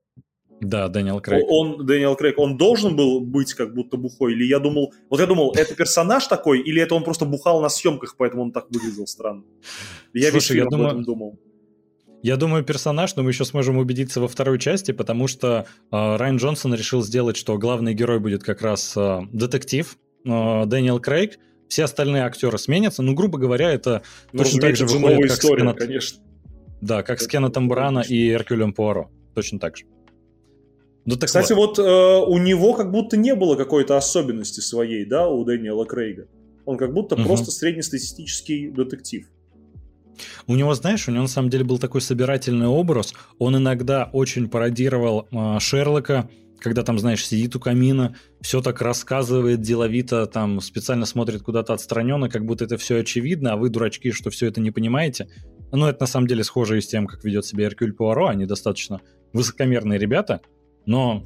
Да, Дэниел Крейг.
Он, Дэниел Крейг, он должен был быть как будто бухой? Или я думал... Вот я думал, это персонаж такой, или это он просто бухал на съемках, поэтому он так выглядел странно? Я
Слушай, я думаю... думал. Я думаю, персонаж, но мы еще сможем убедиться во второй части, потому что э, Райан Джонсон решил сделать, что главный герой будет как раз э, детектив э, Дэниел Крейг. Все остальные актеры сменятся. Ну, грубо говоря, это
ну, точно так же выходит, как история, Сканат... конечно.
Да, как с Кеннетом Брана и Эркюлем Пуаро. Точно так же.
Ну, так Кстати, вот, вот э, у него как будто не было какой-то особенности своей, да, у Дэниела Крейга. Он как будто угу. просто среднестатистический детектив.
У него, знаешь, у него на самом деле был такой собирательный образ. Он иногда очень пародировал э, Шерлока, когда там, знаешь, сидит у камина, все так рассказывает деловито, там специально смотрит куда-то отстраненно, как будто это все очевидно, а вы, дурачки, что все это не понимаете. Ну, это на самом деле схоже и с тем, как ведет себя Эркюль Пуаро. Они достаточно высокомерные ребята, но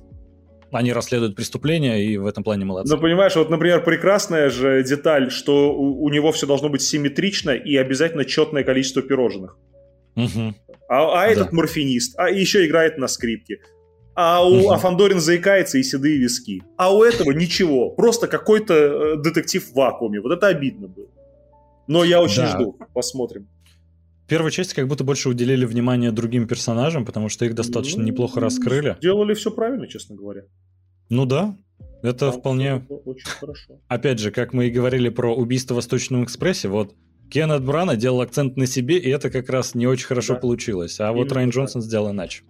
они расследуют преступления и в этом плане молодцы.
Ну, понимаешь, вот, например, прекрасная же деталь, что у, у него все должно быть симметрично и обязательно четное количество пирожных.
Угу.
А, а этот да. морфинист, а еще играет на скрипке. А у угу. Афандорин заикается и седые виски. А у этого ничего. Просто какой-то э, детектив в вакууме. Вот это обидно было. Но я очень да. жду. Посмотрим
первой части как будто больше уделили внимание другим персонажам, потому что их достаточно ну, неплохо раскрыли.
Сделали все правильно, честно говоря.
Ну да, это да, вполне...
Очень хорошо.
Опять же, как мы и говорили про убийство в Восточном экспрессе, вот Кеннет Брана делал акцент на себе, и это как раз не очень хорошо да. получилось. А Именно вот Райан Джонсон сделал иначе.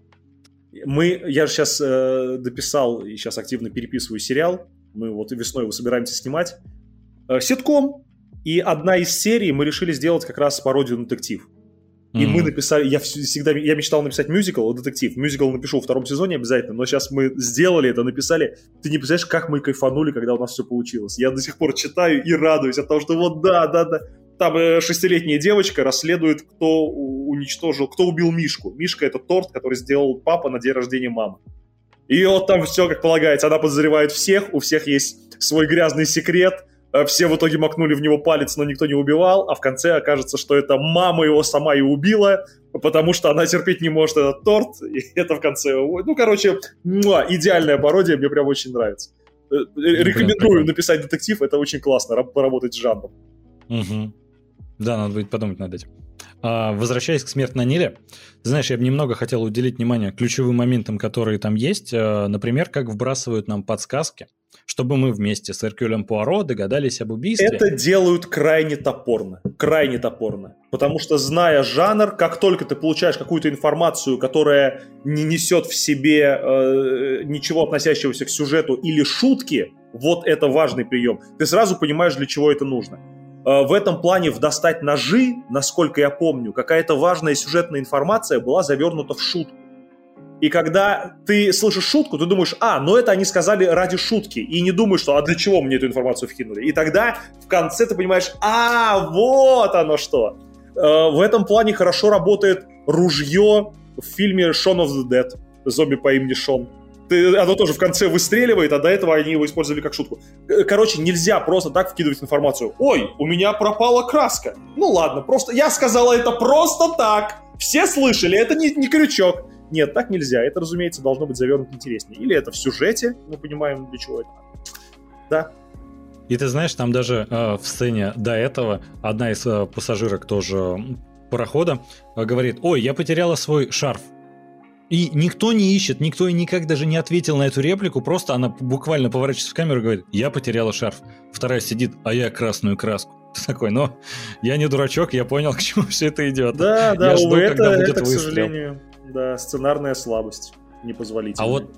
Мы, я же сейчас э, дописал и сейчас активно переписываю сериал. Мы вот весной его собираемся снимать. Э, ситком. И одна из серий мы решили сделать как раз пародию на детектив. И mm-hmm. мы написали, я всегда, я мечтал написать мюзикл, детектив. Мюзикл напишу во втором сезоне обязательно, но сейчас мы сделали это, написали. Ты не представляешь, как мы кайфанули, когда у нас все получилось. Я до сих пор читаю и радуюсь от того, что вот да, да, да. Там э, шестилетняя девочка расследует, кто уничтожил, кто убил Мишку. Мишка это торт, который сделал папа на день рождения мамы. И вот там все как полагается. Она подозревает всех, у всех есть свой грязный секрет, все в итоге макнули в него палец, но никто не убивал, а в конце окажется, что это мама его сама и убила, потому что она терпеть не может этот торт, и это в конце... Ну, короче, муа, идеальная пародия, мне прям очень нравится. Э, э, рекомендую написать детектив, это очень классно, поработать с жанром.
Угу. Да, надо будет подумать над этим. А, возвращаясь к «Смерть на Ниле», знаешь, я бы немного хотел уделить внимание ключевым моментам, которые там есть. Например, как вбрасывают нам подсказки – чтобы мы вместе с Эркюлем Пуаро догадались об убийстве.
Это делают крайне топорно. Крайне топорно. Потому что, зная жанр, как только ты получаешь какую-то информацию, которая не несет в себе э, ничего относящегося к сюжету или шутки, вот это важный прием. Ты сразу понимаешь, для чего это нужно. Э, в этом плане в «Достать ножи», насколько я помню, какая-то важная сюжетная информация была завернута в шутку. И когда ты слышишь шутку, ты думаешь, а, ну это они сказали ради шутки. И не думаешь, что, а для чего мне эту информацию вкинули. И тогда в конце ты понимаешь, а, вот оно что. Э, в этом плане хорошо работает ружье в фильме Shaun of the Dead. Зомби по имени Шон. Ты, оно тоже в конце выстреливает, а до этого они его использовали как шутку. Э, короче, нельзя просто так вкидывать информацию. Ой, у меня пропала краска. Ну ладно, просто я сказала это просто так. Все слышали, это не, не крючок Нет, так нельзя. Это, разумеется, должно быть завернуто интереснее. Или это в сюжете, мы понимаем, для чего это. Да.
И ты знаешь, там даже э, в сцене до этого одна из э, пассажирок тоже парохода э, говорит, ой, я потеряла свой шарф. И никто не ищет, никто и никак даже не ответил на эту реплику, просто она буквально поворачивается в камеру и говорит, я потеряла шарф. Вторая сидит, а я красную краску. Ты такой, но я не дурачок, я понял, к чему все это идет.
Да, да, я жду, это, когда будет это, выстрел. к сожалению, да, сценарная слабость непозволительная.
А вот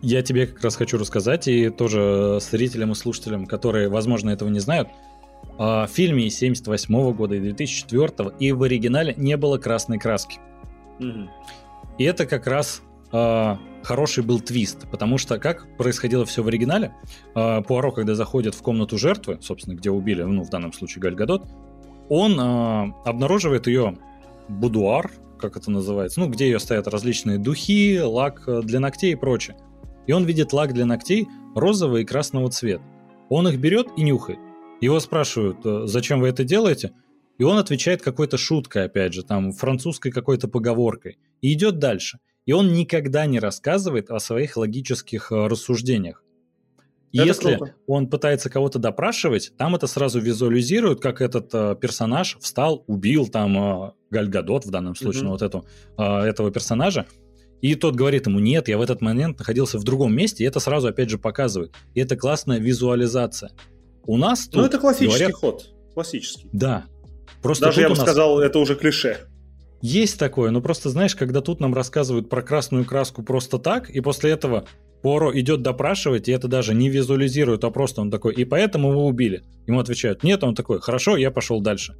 я тебе как раз хочу рассказать, и тоже зрителям и слушателям, которые, возможно, этого не знают, а, в фильме 78 года и 2004 и в оригинале не было красной краски. Угу. И это как раз э, хороший был твист, потому что как происходило все в оригинале, э, Пуаро, когда заходит в комнату жертвы, собственно, где убили, ну, в данном случае Галь Гадот, он э, обнаруживает ее будуар, как это называется, ну, где ее стоят различные духи, лак для ногтей и прочее. И он видит лак для ногтей розового и красного цвета. Он их берет и нюхает. Его спрашивают, зачем вы это делаете? И он отвечает какой-то шуткой, опять же, там, французской какой-то поговоркой. И идет дальше. И он никогда не рассказывает о своих логических э, рассуждениях. Если круто. он пытается кого-то допрашивать, там это сразу визуализирует, как этот э, персонаж встал, убил там э, Гальгадот в данном случае, mm-hmm. ну, вот эту, э, этого персонажа, и тот говорит ему, нет, я в этот момент находился в другом месте, и это сразу опять же показывает. И это классная визуализация. У нас
тут... Ну, это классический говорят... ход. Классический.
Да,
Просто Даже я бы нас... сказал, это уже клише.
Есть такое, но просто знаешь, когда тут нам рассказывают про красную краску просто так, и после этого Поро идет допрашивать, и это даже не визуализирует, а просто он такой, и поэтому его убили. Ему отвечают, нет, он такой, хорошо, я пошел дальше.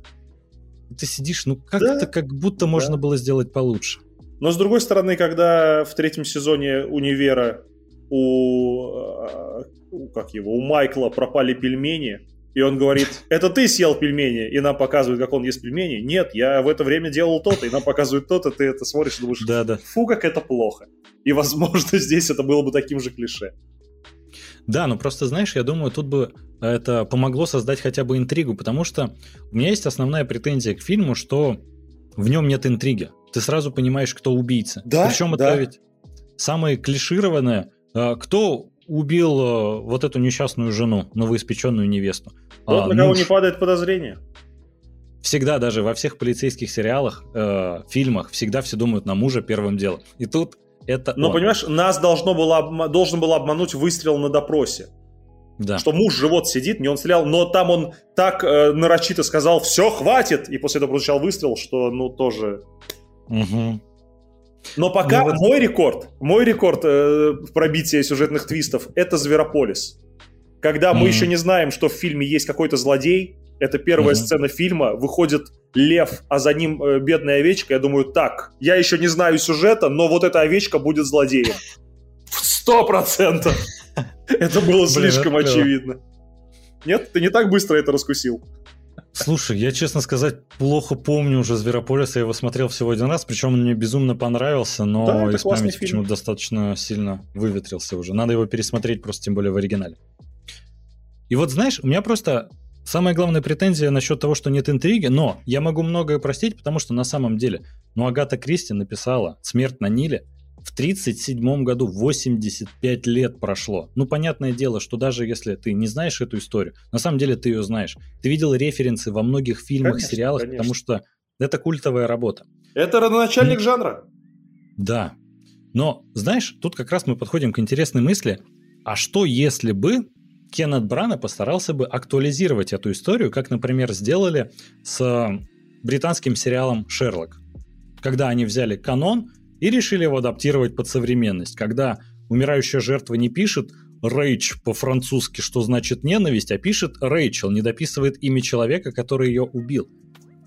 И ты сидишь, ну как-то да. как будто можно было сделать получше.
Но с другой стороны, когда в третьем сезоне универа у, а, у как его, у Майкла пропали пельмени, и он говорит, это ты съел пельмени, и нам показывают, как он ест пельмени. Нет, я в это время делал то-то, и нам показывают то-то, ты это смотришь и думаешь, да, да. фу, как это плохо. И, возможно, здесь это было бы таким же клише.
Да, но просто, знаешь, я думаю, тут бы это помогло создать хотя бы интригу, потому что у меня есть основная претензия к фильму, что в нем нет интриги. Ты сразу понимаешь, кто убийца. Да, Причем да. это ведь самое клишированное. А, кто убил э, вот эту несчастную жену, новоиспеченную невесту.
Вот а, на кого муж. не падает подозрение.
Всегда, даже во всех полицейских сериалах, э, фильмах, всегда все думают на мужа первым делом. И тут это
Но, он. понимаешь, нас должно было, должен был обмануть выстрел на допросе. Да. Что муж живот сидит, не он стрелял, но там он так э, нарочито сказал, все, хватит, и после этого прозвучал выстрел, что, ну, тоже... Угу. Но пока ну, мой рекорд, мой рекорд э, пробития сюжетных твистов это Зверополис. Когда мы mm-hmm. еще не знаем, что в фильме есть какой-то злодей, это первая mm-hmm. сцена фильма, выходит лев, а за ним э, бедная овечка. Я думаю, так, я еще не знаю сюжета, но вот эта овечка будет злодеем. Сто процентов. Это было слишком очевидно. Нет, ты не так быстро это раскусил.
Слушай, я, честно сказать, плохо помню уже Зверополис, я его смотрел всего один раз, причем он мне безумно понравился, но да, из памяти почему-то достаточно сильно выветрился уже. Надо его пересмотреть просто тем более в оригинале. И вот знаешь, у меня просто самая главная претензия насчет того, что нет интриги, но я могу многое простить, потому что на самом деле, ну Агата Кристи написала «Смерть на Ниле», в 1937 году 85 лет прошло. Ну, понятное дело, что даже если ты не знаешь эту историю, на самом деле ты ее знаешь. Ты видел референсы во многих фильмах, конечно, сериалах, конечно. потому что это культовая работа.
Это родоначальник ну, жанра.
Да. Но, знаешь, тут как раз мы подходим к интересной мысли. А что если бы Кеннет Брана постарался бы актуализировать эту историю, как, например, сделали с британским сериалом «Шерлок». Когда они взяли канон, и решили его адаптировать под современность, когда умирающая жертва не пишет «рейч» по-французски, что значит ненависть, а пишет «Рэйчел», не дописывает имя человека, который ее убил.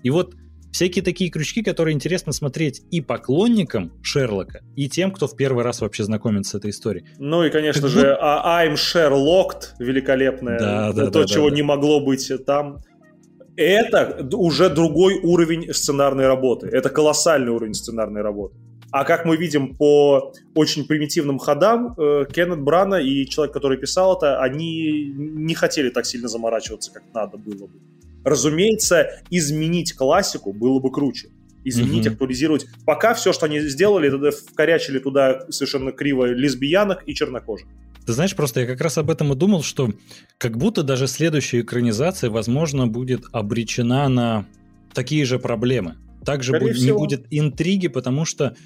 И вот всякие такие крючки, которые интересно смотреть и поклонникам Шерлока, и тем, кто в первый раз вообще знакомится с этой историей.
Ну и, конечно как же, будто... I'm Sherlocked, великолепное, да, да, то, да, чего да, не могло быть там. Это уже другой уровень сценарной работы. Это колоссальный уровень сценарной работы. А как мы видим по очень примитивным ходам, э, Кеннет Брана и человек, который писал это, они не хотели так сильно заморачиваться, как надо было бы. Разумеется, изменить классику было бы круче. изменить, mm-hmm. актуализировать. Пока все, что они сделали, это вкорячили туда совершенно криво лесбиянок и чернокожих.
Ты знаешь, просто я как раз об этом и думал, что как будто даже следующая экранизация, возможно, будет обречена на такие же проблемы. Также будет, не будет интриги, потому что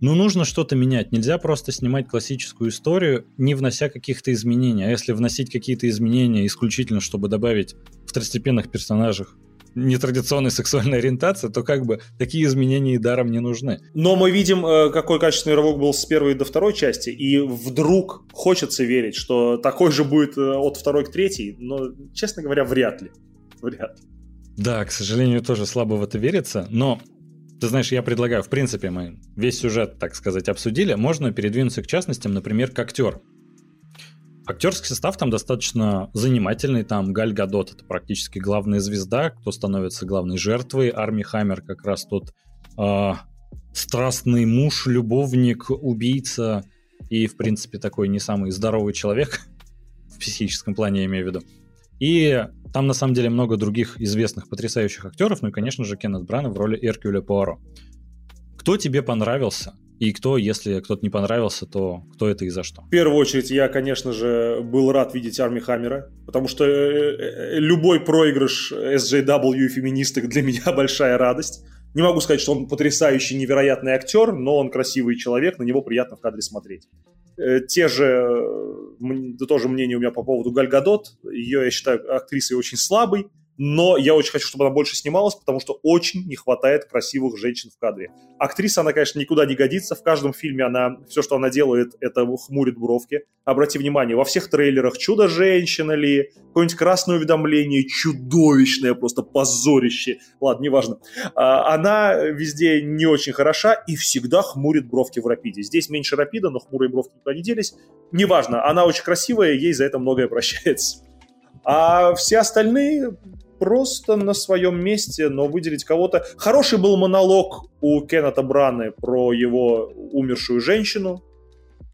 ну, нужно что-то менять. Нельзя просто снимать классическую историю, не внося каких-то изменений. А если вносить какие-то изменения исключительно, чтобы добавить второстепенных персонажей нетрадиционной сексуальной ориентации, то как бы такие изменения и даром не нужны.
Но мы видим, э, какой качественный рывок был с первой до второй части, и вдруг хочется верить, что такой же будет э, от второй к третьей, но, честно говоря, вряд ли. Вряд ли.
Да, к сожалению, тоже слабо в это верится, но ты знаешь, я предлагаю, в принципе, мы весь сюжет, так сказать, обсудили. Можно передвинуться к частностям, например, к актер. Актерский состав там достаточно занимательный. Там Галь Гадот — это практически главная звезда, кто становится главной жертвой. Арми Хаммер как раз тот э, страстный муж, любовник, убийца и, в принципе, такой не самый здоровый человек в психическом плане, я имею в виду. И там, на самом деле, много других известных, потрясающих актеров, ну и, конечно же, Кеннет Брана в роли Эркюля Пуаро. Кто тебе понравился? И кто, если кто-то не понравился, то кто это и за что?
В первую очередь, я, конечно же, был рад видеть Арми Хаммера, потому что э, э, любой проигрыш SJW и феминисток для меня большая радость. Не могу сказать, что он потрясающий, невероятный актер, но он красивый человек, на него приятно в кадре смотреть. Э, те же, тоже мнение у меня по поводу Гальгадот. Ее, я считаю, актрисой очень слабой но я очень хочу, чтобы она больше снималась, потому что очень не хватает красивых женщин в кадре. Актриса, она, конечно, никуда не годится. В каждом фильме она, все, что она делает, это хмурит бровки. Обрати внимание, во всех трейлерах «Чудо-женщина» ли, какое-нибудь красное уведомление, чудовищное просто позорище. Ладно, неважно. А, она везде не очень хороша и всегда хмурит бровки в рапиде. Здесь меньше рапида, но хмурые бровки никуда не делись. Неважно, она очень красивая, ей за это многое прощается. А все остальные просто на своем месте, но выделить кого-то... Хороший был монолог у Кеннета Браны про его умершую женщину.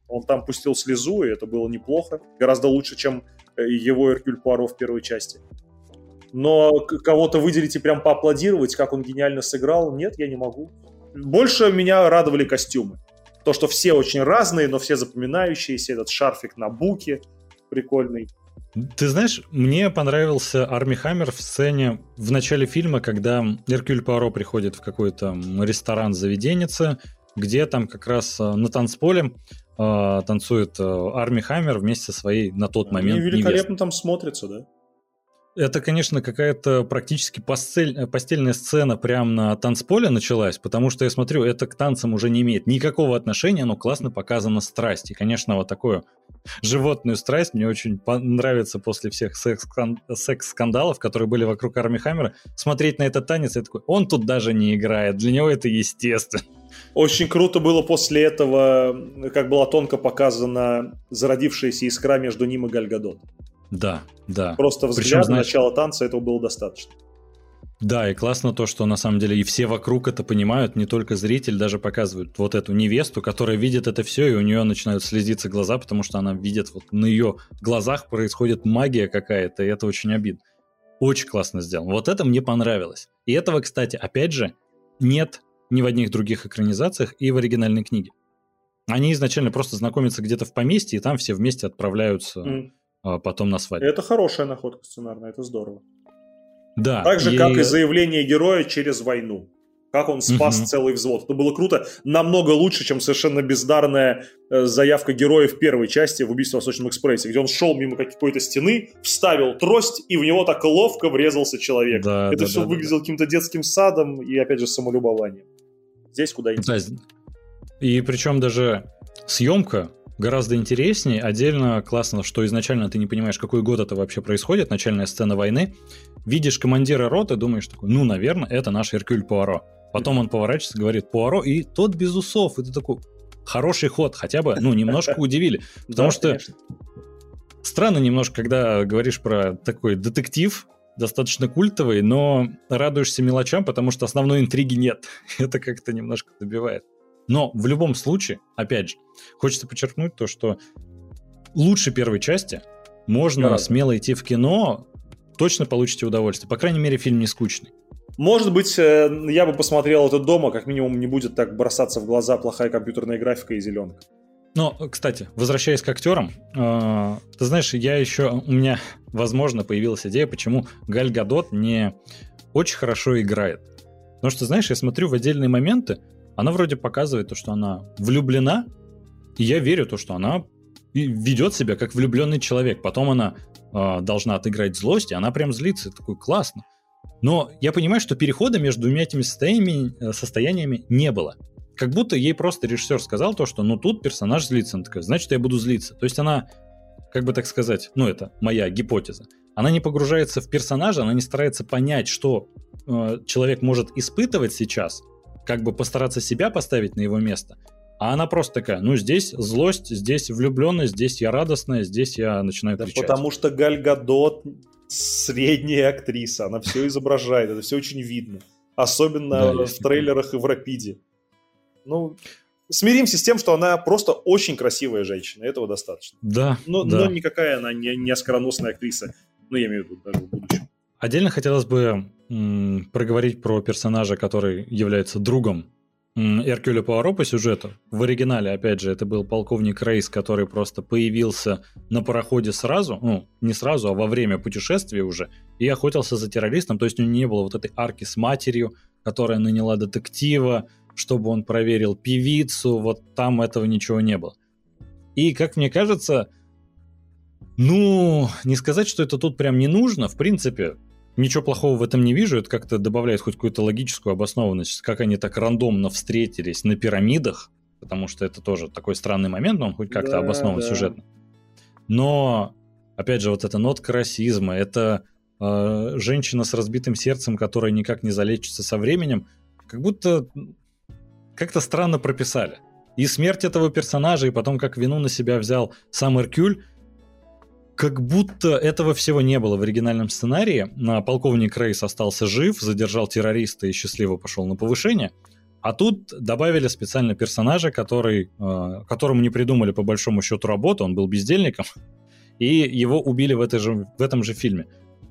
Он там пустил слезу, и это было неплохо. Гораздо лучше, чем э, его Эркюль Пуаро в первой части. Но кого-то выделить и прям поаплодировать, как он гениально сыграл, нет, я не могу. Больше меня радовали костюмы. То, что все очень разные, но все запоминающиеся. Этот шарфик на буке прикольный.
Ты знаешь, мне понравился Арми Хаммер в сцене в начале фильма, когда Эркюль Пуаро приходит в какой-то ресторан заведенница, где там как раз э, на танцполе э, танцует э, Арми Хаммер вместе со своей на тот момент
Они великолепно невестой. там смотрятся, да?
Это, конечно, какая-то практически постель, постельная сцена прямо на танцполе началась, потому что я смотрю, это к танцам уже не имеет никакого отношения, но классно показана страсть. И, конечно, вот такую животную страсть мне очень нравится после всех секс-скандалов, которые были вокруг Арми Хаммера. Смотреть на этот танец, я такой, он тут даже не играет, для него это естественно.
Очень круто было после этого, как была тонко показана зародившаяся искра между ним и Гальгадот.
Да, да.
Просто взгляд Причем, знаешь, начала танца этого было достаточно.
Да, и классно то, что на самом деле и все вокруг это понимают, не только зритель, даже показывают вот эту невесту, которая видит это все, и у нее начинают слезиться глаза, потому что она видит, вот на ее глазах происходит магия какая-то, и это очень обидно. Очень классно сделано. Вот это мне понравилось. И этого, кстати, опять же, нет ни в одних других экранизациях и в оригинальной книге. Они изначально просто знакомятся где-то в поместье, и там все вместе отправляются mm потом на свадьбу.
Это хорошая находка сценарная, это здорово.
Да.
Так же, и... как и заявление героя через войну. Как он спас угу. целый взвод. Это было круто. Намного лучше, чем совершенно бездарная э, заявка героя в первой части в «Убийстве в Восточном экспрессе», где он шел мимо какой-то стены, вставил трость, и в него так ловко врезался человек. Да, Это да, все да, выглядело да. каким-то детским садом и, опять же, самолюбованием. Здесь куда интереснее.
Да. И причем даже съемка гораздо интереснее. Отдельно классно, что изначально ты не понимаешь, какой год это вообще происходит, начальная сцена войны. Видишь командира роты, думаешь такой, ну, наверное, это наш Эркюль Пуаро. Потом он поворачивается, говорит Пуаро, и тот без усов. И ты такой, хороший ход, хотя бы, ну, немножко удивили. Потому что странно немножко, когда говоришь про такой детектив, достаточно культовый, но радуешься мелочам, потому что основной интриги нет. Это как-то немножко добивает. Но в любом случае, опять же, хочется подчеркнуть то, что лучше первой части можно да. смело идти в кино, точно получите удовольствие. По крайней мере, фильм не скучный.
Может быть, э, я бы посмотрел это дома, как минимум не будет так бросаться в глаза плохая компьютерная графика и зеленка.
Но, кстати, возвращаясь к актерам, э, ты знаешь, я еще, у меня, возможно, появилась идея, почему Галь Гадот не очень хорошо играет. Потому что, знаешь, я смотрю в отдельные моменты, она вроде показывает то, что она влюблена, и я верю то, что она ведет себя как влюбленный человек. Потом она э, должна отыграть злость, и она прям злится. Такой классно. Но я понимаю, что перехода между двумя этими состояниями, э, состояниями не было. Как будто ей просто режиссер сказал то, что ну тут персонаж злится. Она такая, значит, я буду злиться. То есть она, как бы так сказать, ну это моя гипотеза. Она не погружается в персонажа, она не старается понять, что э, человек может испытывать сейчас, как бы постараться себя поставить на его место. А она просто такая, ну здесь злость, здесь влюбленность, здесь я радостная, здесь я начинаю
да
кричать.
Потому что Галь Гадот средняя актриса, она все изображает, это все очень видно. Особенно да, в трейлерах и в Рапиде. Ну, смиримся с тем, что она просто очень красивая женщина, этого достаточно.
Да,
но,
да.
но никакая она не, не оскароносная актриса, ну, я имею в виду даже в будущем.
Отдельно хотелось бы проговорить про персонажа, который является другом Эркюля Пуаро по сюжету. В оригинале, опять же, это был полковник Рейс, который просто появился на пароходе сразу, ну, не сразу, а во время путешествия уже, и охотился за террористом, то есть у него не было вот этой арки с матерью, которая наняла детектива, чтобы он проверил певицу, вот там этого ничего не было. И, как мне кажется, ну, не сказать, что это тут прям не нужно, в принципе, ничего плохого в этом не вижу. Это как-то добавляет хоть какую-то логическую обоснованность, как они так рандомно встретились на пирамидах, потому что это тоже такой странный момент, но он хоть как-то да, обоснован да. сюжетно. Но, опять же, вот эта нотка расизма, это э, женщина с разбитым сердцем, которая никак не залечится со временем, как будто как-то странно прописали. И смерть этого персонажа, и потом как вину на себя взял сам Эркюль, как будто этого всего не было в оригинальном сценарии. Полковник Рейс остался жив, задержал террориста и счастливо пошел на повышение. А тут добавили специально персонажа, который, э, которому не придумали по большому счету работу, он был бездельником, и его убили в, этой же, в этом же фильме.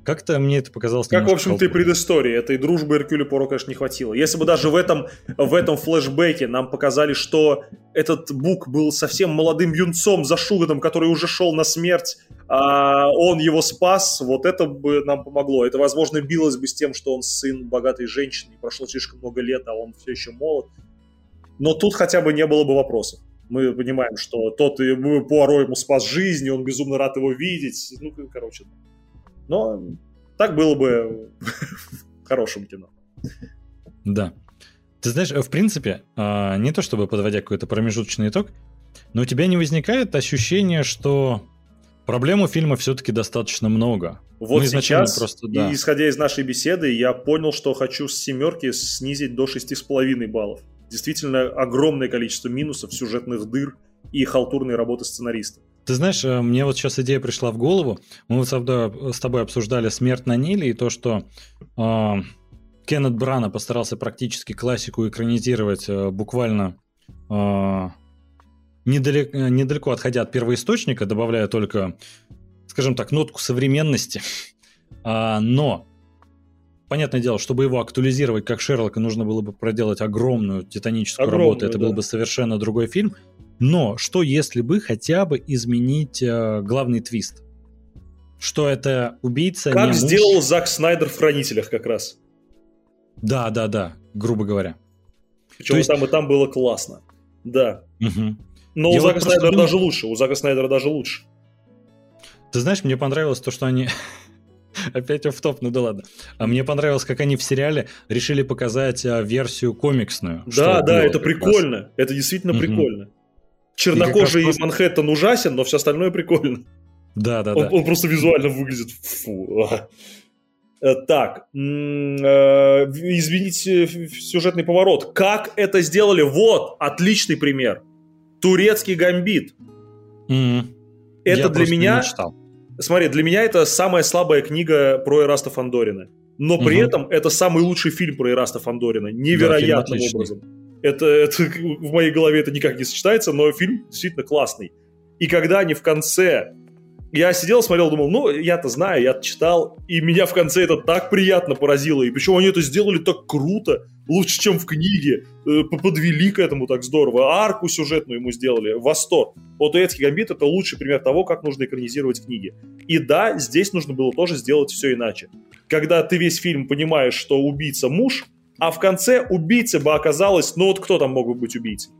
Как-то мне это показалось...
Как, в общем-то, и предыстория. Этой дружбы Эркюля Поро, конечно, не хватило. Если бы даже в этом, в этом флешбеке нам показали, что этот Бук был совсем молодым юнцом за Шуганом, который уже шел на смерть, а он его спас, вот это бы нам помогло. Это, возможно, билось бы с тем, что он сын богатой женщины, прошло слишком много лет, а он все еще молод. Но тут хотя бы не было бы вопросов. Мы понимаем, что тот Пуаро ему спас жизнь, и он безумно рад его видеть. Ну, короче, но так было бы в хорошем кино.
Да. Ты знаешь, в принципе, а, не то чтобы подводя какой-то промежуточный итог, но у тебя не возникает ощущение, что проблем у фильма все-таки достаточно много.
Вот ну, сейчас, просто, да. исходя из нашей беседы, я понял, что хочу с семерки снизить до шести с половиной баллов. Действительно огромное количество минусов, сюжетных дыр и халтурной работы сценариста.
Ты знаешь, э, мне вот сейчас идея пришла в голову. Мы вот с тобой обсуждали «Смерть на Ниле» и то, что э, Кеннет Брана постарался практически классику экранизировать э, буквально э, недалеко, недалеко отходя от первоисточника, добавляя только, скажем так, нотку современности. А, но понятное дело, чтобы его актуализировать как Шерлока, нужно было бы проделать огромную титаническую огромную, работу. Это да. был бы совершенно другой фильм. Но что если бы хотя бы изменить э, главный твист? Что это убийца
Как
не
сделал муж... Зак Снайдер в «Хранителях» как раз.
Да, да, да, грубо говоря.
Причем есть... там и там было классно. Да.
Угу.
Но Я у Зака вот Снайдера думал... даже лучше. У Зака Снайдера даже лучше.
Ты знаешь, мне понравилось то, что они... Опять в топ, ну да ладно. А мне понравилось, как они в сериале решили показать а, версию комиксную.
Да, да, это прикольно. Это действительно угу. прикольно. Чернокожий просто... Манхэттен ужасен, но все остальное прикольно.
Да, да,
он,
да.
Он просто визуально выглядит. Фу. Э, так, э, извините, сюжетный поворот. Как это сделали? Вот, отличный пример. Турецкий гамбит.
Mm-hmm.
Это Я для меня... Смотри, для меня это самая слабая книга про Эраста Фандорина. Но при угу. этом это самый лучший фильм про Эраста Фандорина. Невероятным да, образом. Это, это в моей голове это никак не сочетается, но фильм действительно классный. И когда они в конце я сидел, смотрел, думал, ну, я-то знаю, я читал, и меня в конце это так приятно поразило, и причем они это сделали так круто, лучше, чем в книге, э, подвели к этому так здорово, арку сюжетную ему сделали, восторг. Вот «Уэцкий гамбит» — это лучший пример того, как нужно экранизировать книги. И да, здесь нужно было тоже сделать все иначе. Когда ты весь фильм понимаешь, что убийца муж, а в конце убийца бы оказалось, ну вот кто там мог бы быть убийцей?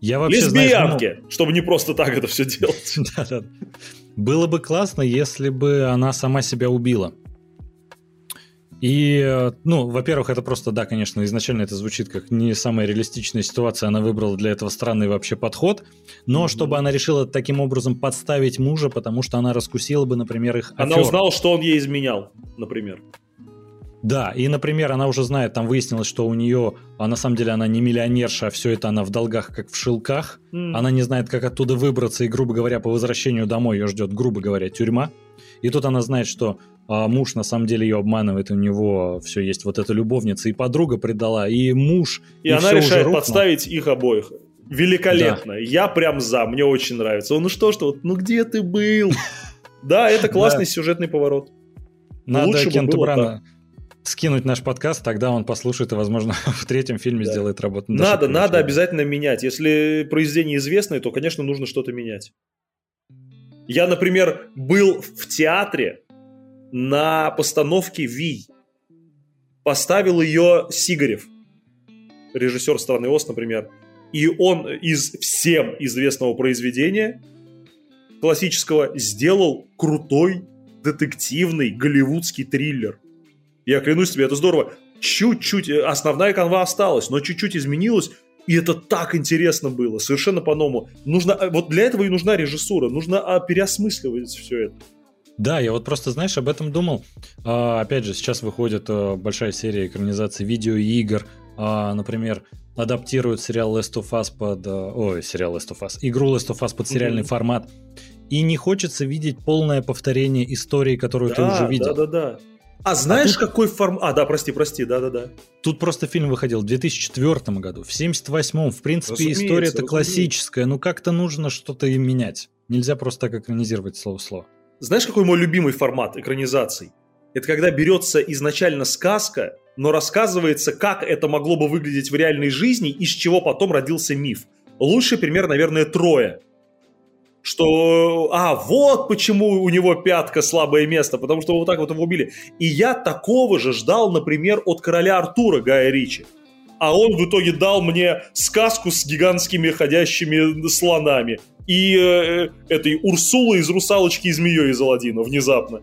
Я вообще, Лесбиянки, знаешь, ну... чтобы не просто так это все делать.
Было бы классно, если бы она сама себя убила. И, ну, во-первых, это просто, да, конечно, изначально это звучит как не самая реалистичная ситуация, она выбрала для этого странный вообще подход, но mm-hmm. чтобы она решила таким образом подставить мужа, потому что она раскусила бы, например, их
Она афер. узнала, что он ей изменял, например.
Да, и, например, она уже знает, там выяснилось, что у нее, а на самом деле она не миллионерша, а все это она в долгах, как в шелках. Mm. Она не знает, как оттуда выбраться, и, грубо говоря, по возвращению домой ее ждет, грубо говоря, тюрьма. И тут она знает, что а, муж на самом деле ее обманывает, у него все есть вот эта любовница, и подруга предала, и муж.
И, и она решает подставить их обоих. Великолепно. Да. Я прям за, мне очень нравится. Ну что, что, ну где ты был? Да, это классный сюжетный поворот.
Надо Кенту Брана скинуть наш подкаст, тогда он послушает и, возможно, в третьем фильме да. сделает работу.
Надо, надо обязательно менять. Если произведение известное, то, конечно, нужно что-то менять. Я, например, был в театре на постановке «Вий». Поставил ее Сигарев, режиссер «Страны Ост», например. И он из всем известного произведения классического сделал крутой детективный голливудский триллер. Я клянусь тебе, это здорово. Чуть-чуть, э, основная канва осталась, но чуть-чуть изменилась, и это так интересно было, совершенно по-новому. Нужно, э, вот для этого и нужна режиссура, нужно а, переосмысливать все это.
Да, я вот просто, знаешь, об этом думал. А, опять же, сейчас выходит а, большая серия экранизаций видеоигр. А, например, адаптируют сериал Last of Us под... Ой, сериал Last of Us. Игру Last of Us под сериальный mm-hmm. формат. И не хочется видеть полное повторение истории, которую да, ты уже видел.
Да, да, да. А знаешь, а тут... какой формат... А, да, прости, прости, да-да-да.
Тут просто фильм выходил в 2004 году, в 78-м. В принципе, история-то классическая, ну как-то нужно что-то им менять. Нельзя просто так экранизировать слово в слово.
Знаешь, какой мой любимый формат экранизаций? Это когда берется изначально сказка, но рассказывается, как это могло бы выглядеть в реальной жизни, из чего потом родился миф. Лучший пример, наверное, «Трое» что, а, вот почему у него пятка слабое место, потому что вот так вот его убили. И я такого же ждал, например, от короля Артура Гая Ричи. А он в итоге дал мне сказку с гигантскими ходящими слонами. И э, этой Урсулы из «Русалочки и змеей» из Аладдина внезапно.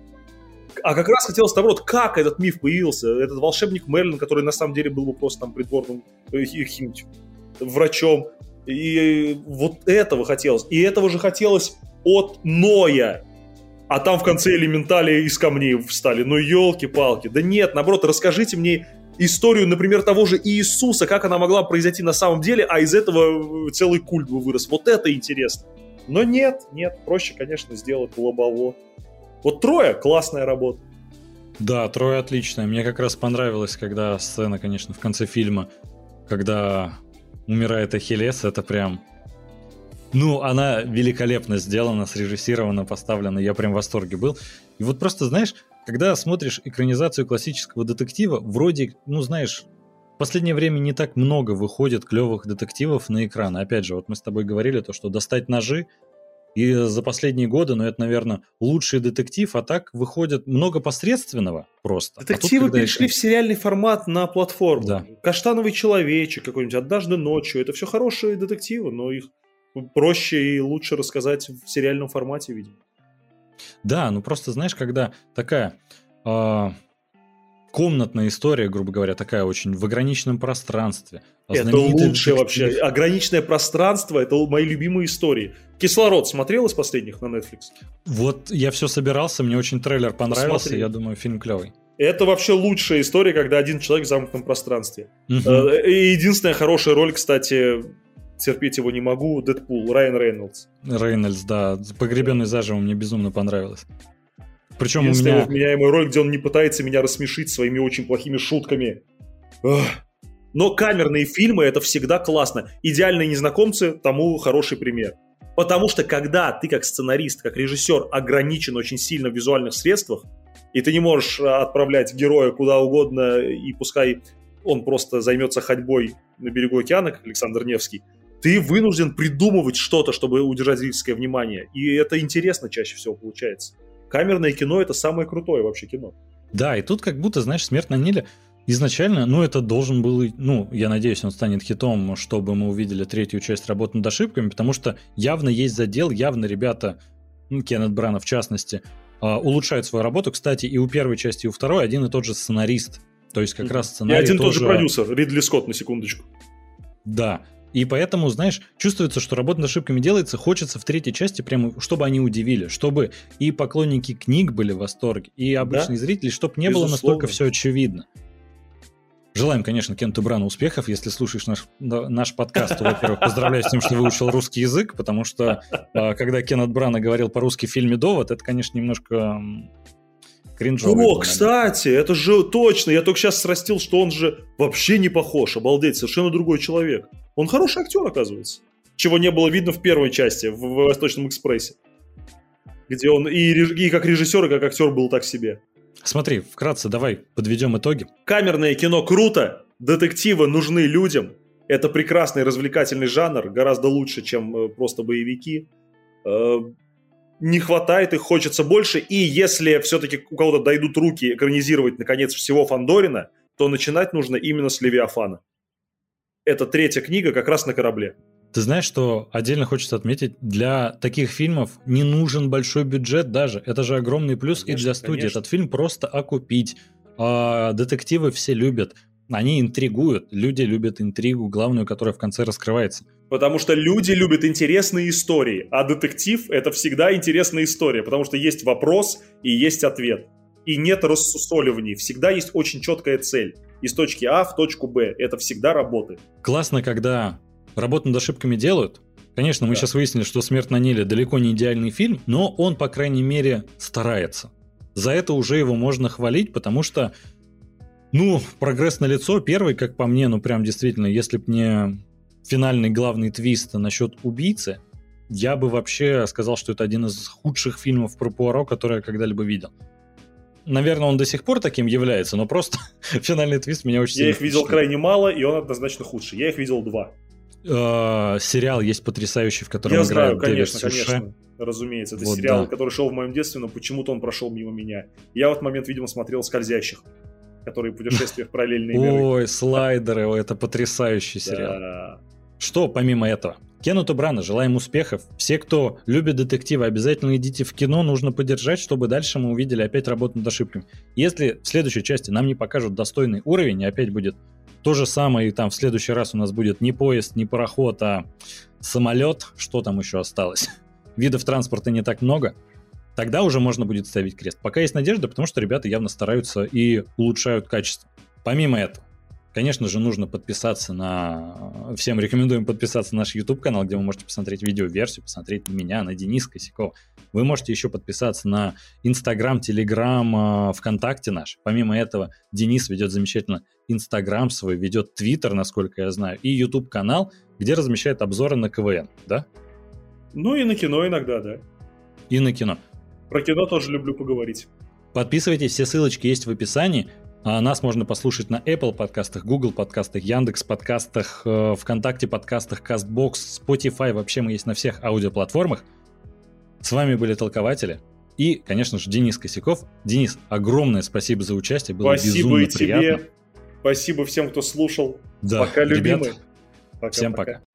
А как раз хотелось наоборот, как этот миф появился. Этот волшебник Мерлин, который на самом деле был бы просто там придворным э, врачом. И вот этого хотелось. И этого же хотелось от Ноя. А там в конце элементали из камней встали. Ну, елки-палки. Да нет, наоборот, расскажите мне историю, например, того же Иисуса, как она могла произойти на самом деле, а из этого целый культ бы вырос. Вот это интересно. Но нет, нет, проще, конечно, сделать лобово. Вот трое классная работа.
Да, трое отличная. Мне как раз понравилось, когда сцена, конечно, в конце фильма, когда умирает Ахиллес, это прям... Ну, она великолепно сделана, срежиссирована, поставлена, я прям в восторге был. И вот просто, знаешь, когда смотришь экранизацию классического детектива, вроде, ну, знаешь, в последнее время не так много выходит клевых детективов на экран. Опять же, вот мы с тобой говорили то, что достать ножи и за последние годы, ну, это, наверное, лучший детектив, а так выходит много посредственного просто.
Детективы а тут, перешли это... в сериальный формат на платформу. Да. Каштановый человечек какой-нибудь, однажды ночью. Это все хорошие детективы, но их проще и лучше рассказать в сериальном формате, видимо.
Да, ну просто знаешь, когда такая э, комнатная история, грубо говоря, такая очень в ограниченном пространстве.
А это лучшее вообще. Ограниченное пространство – это мои любимые истории. «Кислород» смотрел из последних на Netflix?
Вот я все собирался, мне очень трейлер понравился, Посмотри. я думаю, фильм клевый.
Это вообще лучшая история, когда один человек в замкнутом пространстве. Угу. Единственная хорошая роль, кстати, терпеть его не могу, Дэдпул, Райан Рейнольдс.
Рейнольдс, да. Погребенный заживо мне безумно понравилось.
Причем у меня... вменяемая роль, где он не пытается меня рассмешить своими очень плохими шутками. Ugh. Но камерные фильмы это всегда классно. Идеальные незнакомцы тому хороший пример. Потому что когда ты как сценарист, как режиссер ограничен очень сильно в визуальных средствах, и ты не можешь а, отправлять героя куда угодно, и пускай он просто займется ходьбой на берегу океана, как Александр Невский, ты вынужден придумывать что-то, чтобы удержать зрительское внимание. И это интересно чаще всего получается. Камерное кино — это самое крутое вообще кино.
Да, и тут как будто, знаешь, «Смерть на Ниле» изначально, ну, это должен был, ну, я надеюсь, он станет хитом, чтобы мы увидели третью часть работы над ошибками, потому что явно есть задел, явно ребята, ну, Кеннет Брана в частности, а, улучшают свою работу. Кстати, и у первой части, и у второй один и тот же сценарист. То есть как раз сценарий И
один
тоже...
тот же продюсер, Ридли Скотт, на секундочку.
Да. И поэтому, знаешь, чувствуется, что работа над ошибками делается, хочется в третьей части прямо, чтобы они удивили, чтобы и поклонники книг были в восторге, и обычные да? зрители, чтобы не Безусловно. было настолько все очевидно. Желаем, конечно, Кенту Брану успехов. Если слушаешь наш, наш подкаст, то, во-первых, поздравляю с тем, что выучил русский язык, потому что а, когда Кеннет Брана говорил по-русски в фильме «Довод», это, конечно, немножко кринжовый.
О, кстати, это же точно. Я только сейчас срастил, что он же вообще не похож. Обалдеть, совершенно другой человек. Он хороший актер, оказывается. Чего не было видно в первой части, в, в «Восточном экспрессе». Где он и, и как режиссер, и как актер был так себе.
Смотри, вкратце давай подведем итоги.
Камерное кино круто, детективы нужны людям. Это прекрасный развлекательный жанр, гораздо лучше, чем э, просто боевики. Не хватает их, хочется больше. И если все-таки у кого-то дойдут руки экранизировать, наконец, всего Фандорина, то начинать нужно именно с Левиафана. Это третья книга как раз на корабле.
Ты знаешь, что отдельно хочется отметить, для таких фильмов не нужен большой бюджет даже. Это же огромный плюс конечно, и для студии. Конечно. Этот фильм просто окупить. А, детективы все любят. Они интригуют. Люди любят интригу, главную, которая в конце раскрывается.
Потому что люди любят интересные истории, а детектив — это всегда интересная история, потому что есть вопрос и есть ответ. И нет рассусоливаний, всегда есть очень четкая цель. Из точки А в точку Б. Это всегда работает.
Классно, когда работу над ошибками делают. Конечно, мы да. сейчас выяснили, что «Смерть на Ниле» далеко не идеальный фильм, но он, по крайней мере, старается. За это уже его можно хвалить, потому что, ну, прогресс на лицо. Первый, как по мне, ну, прям действительно, если бы не финальный главный твист насчет убийцы, я бы вообще сказал, что это один из худших фильмов про Пуаро, который я когда-либо видел. Наверное, он до сих пор таким является, но просто финальный твист меня очень
Я их видел крайне мало, и он однозначно худший. Я их видел два.
Э, сериал есть потрясающий, в котором
Я играет знаю, конечно, конечно. Разумеется, это вот сериал, да. который шел в моем детстве, но почему-то он прошел мимо меня. Я в этот момент, видимо, смотрел «Скользящих», которые путешествия в параллельные миры.
Ой, слайдеры, это потрясающий сериал. Что помимо этого? Кеннету Брана желаем успехов. Все, кто любит детективы, обязательно идите в кино, нужно поддержать, чтобы дальше мы увидели опять работу над ошибками. Если в следующей части нам не покажут достойный уровень, и опять будет то же самое, и там в следующий раз у нас будет не поезд, не пароход, а самолет. Что там еще осталось? Видов транспорта не так много. Тогда уже можно будет ставить крест. Пока есть надежда, потому что ребята явно стараются и улучшают качество. Помимо этого, Конечно же, нужно подписаться на... Всем рекомендуем подписаться на наш YouTube-канал, где вы можете посмотреть видеоверсию, посмотреть на меня, на Дениса Косякова. Вы можете еще подписаться на Instagram, Telegram, ВКонтакте наш. Помимо этого, Денис ведет замечательно Instagram свой, ведет Twitter, насколько я знаю, и YouTube-канал, где размещает обзоры на КВН, да?
Ну и на кино иногда, да.
И на кино.
Про кино тоже люблю поговорить.
Подписывайтесь, все ссылочки есть в описании. А нас можно послушать на Apple подкастах, Google подкастах, Яндекс подкастах, э, ВКонтакте подкастах, Castbox, Spotify. Вообще мы есть на всех аудиоплатформах. С вами были толкователи. И, конечно же, Денис Косяков. Денис, огромное спасибо за участие. Было спасибо безумно и тебе. Приятно.
Спасибо всем, кто слушал.
Да, пока, любимые. Пока, всем пока. пока.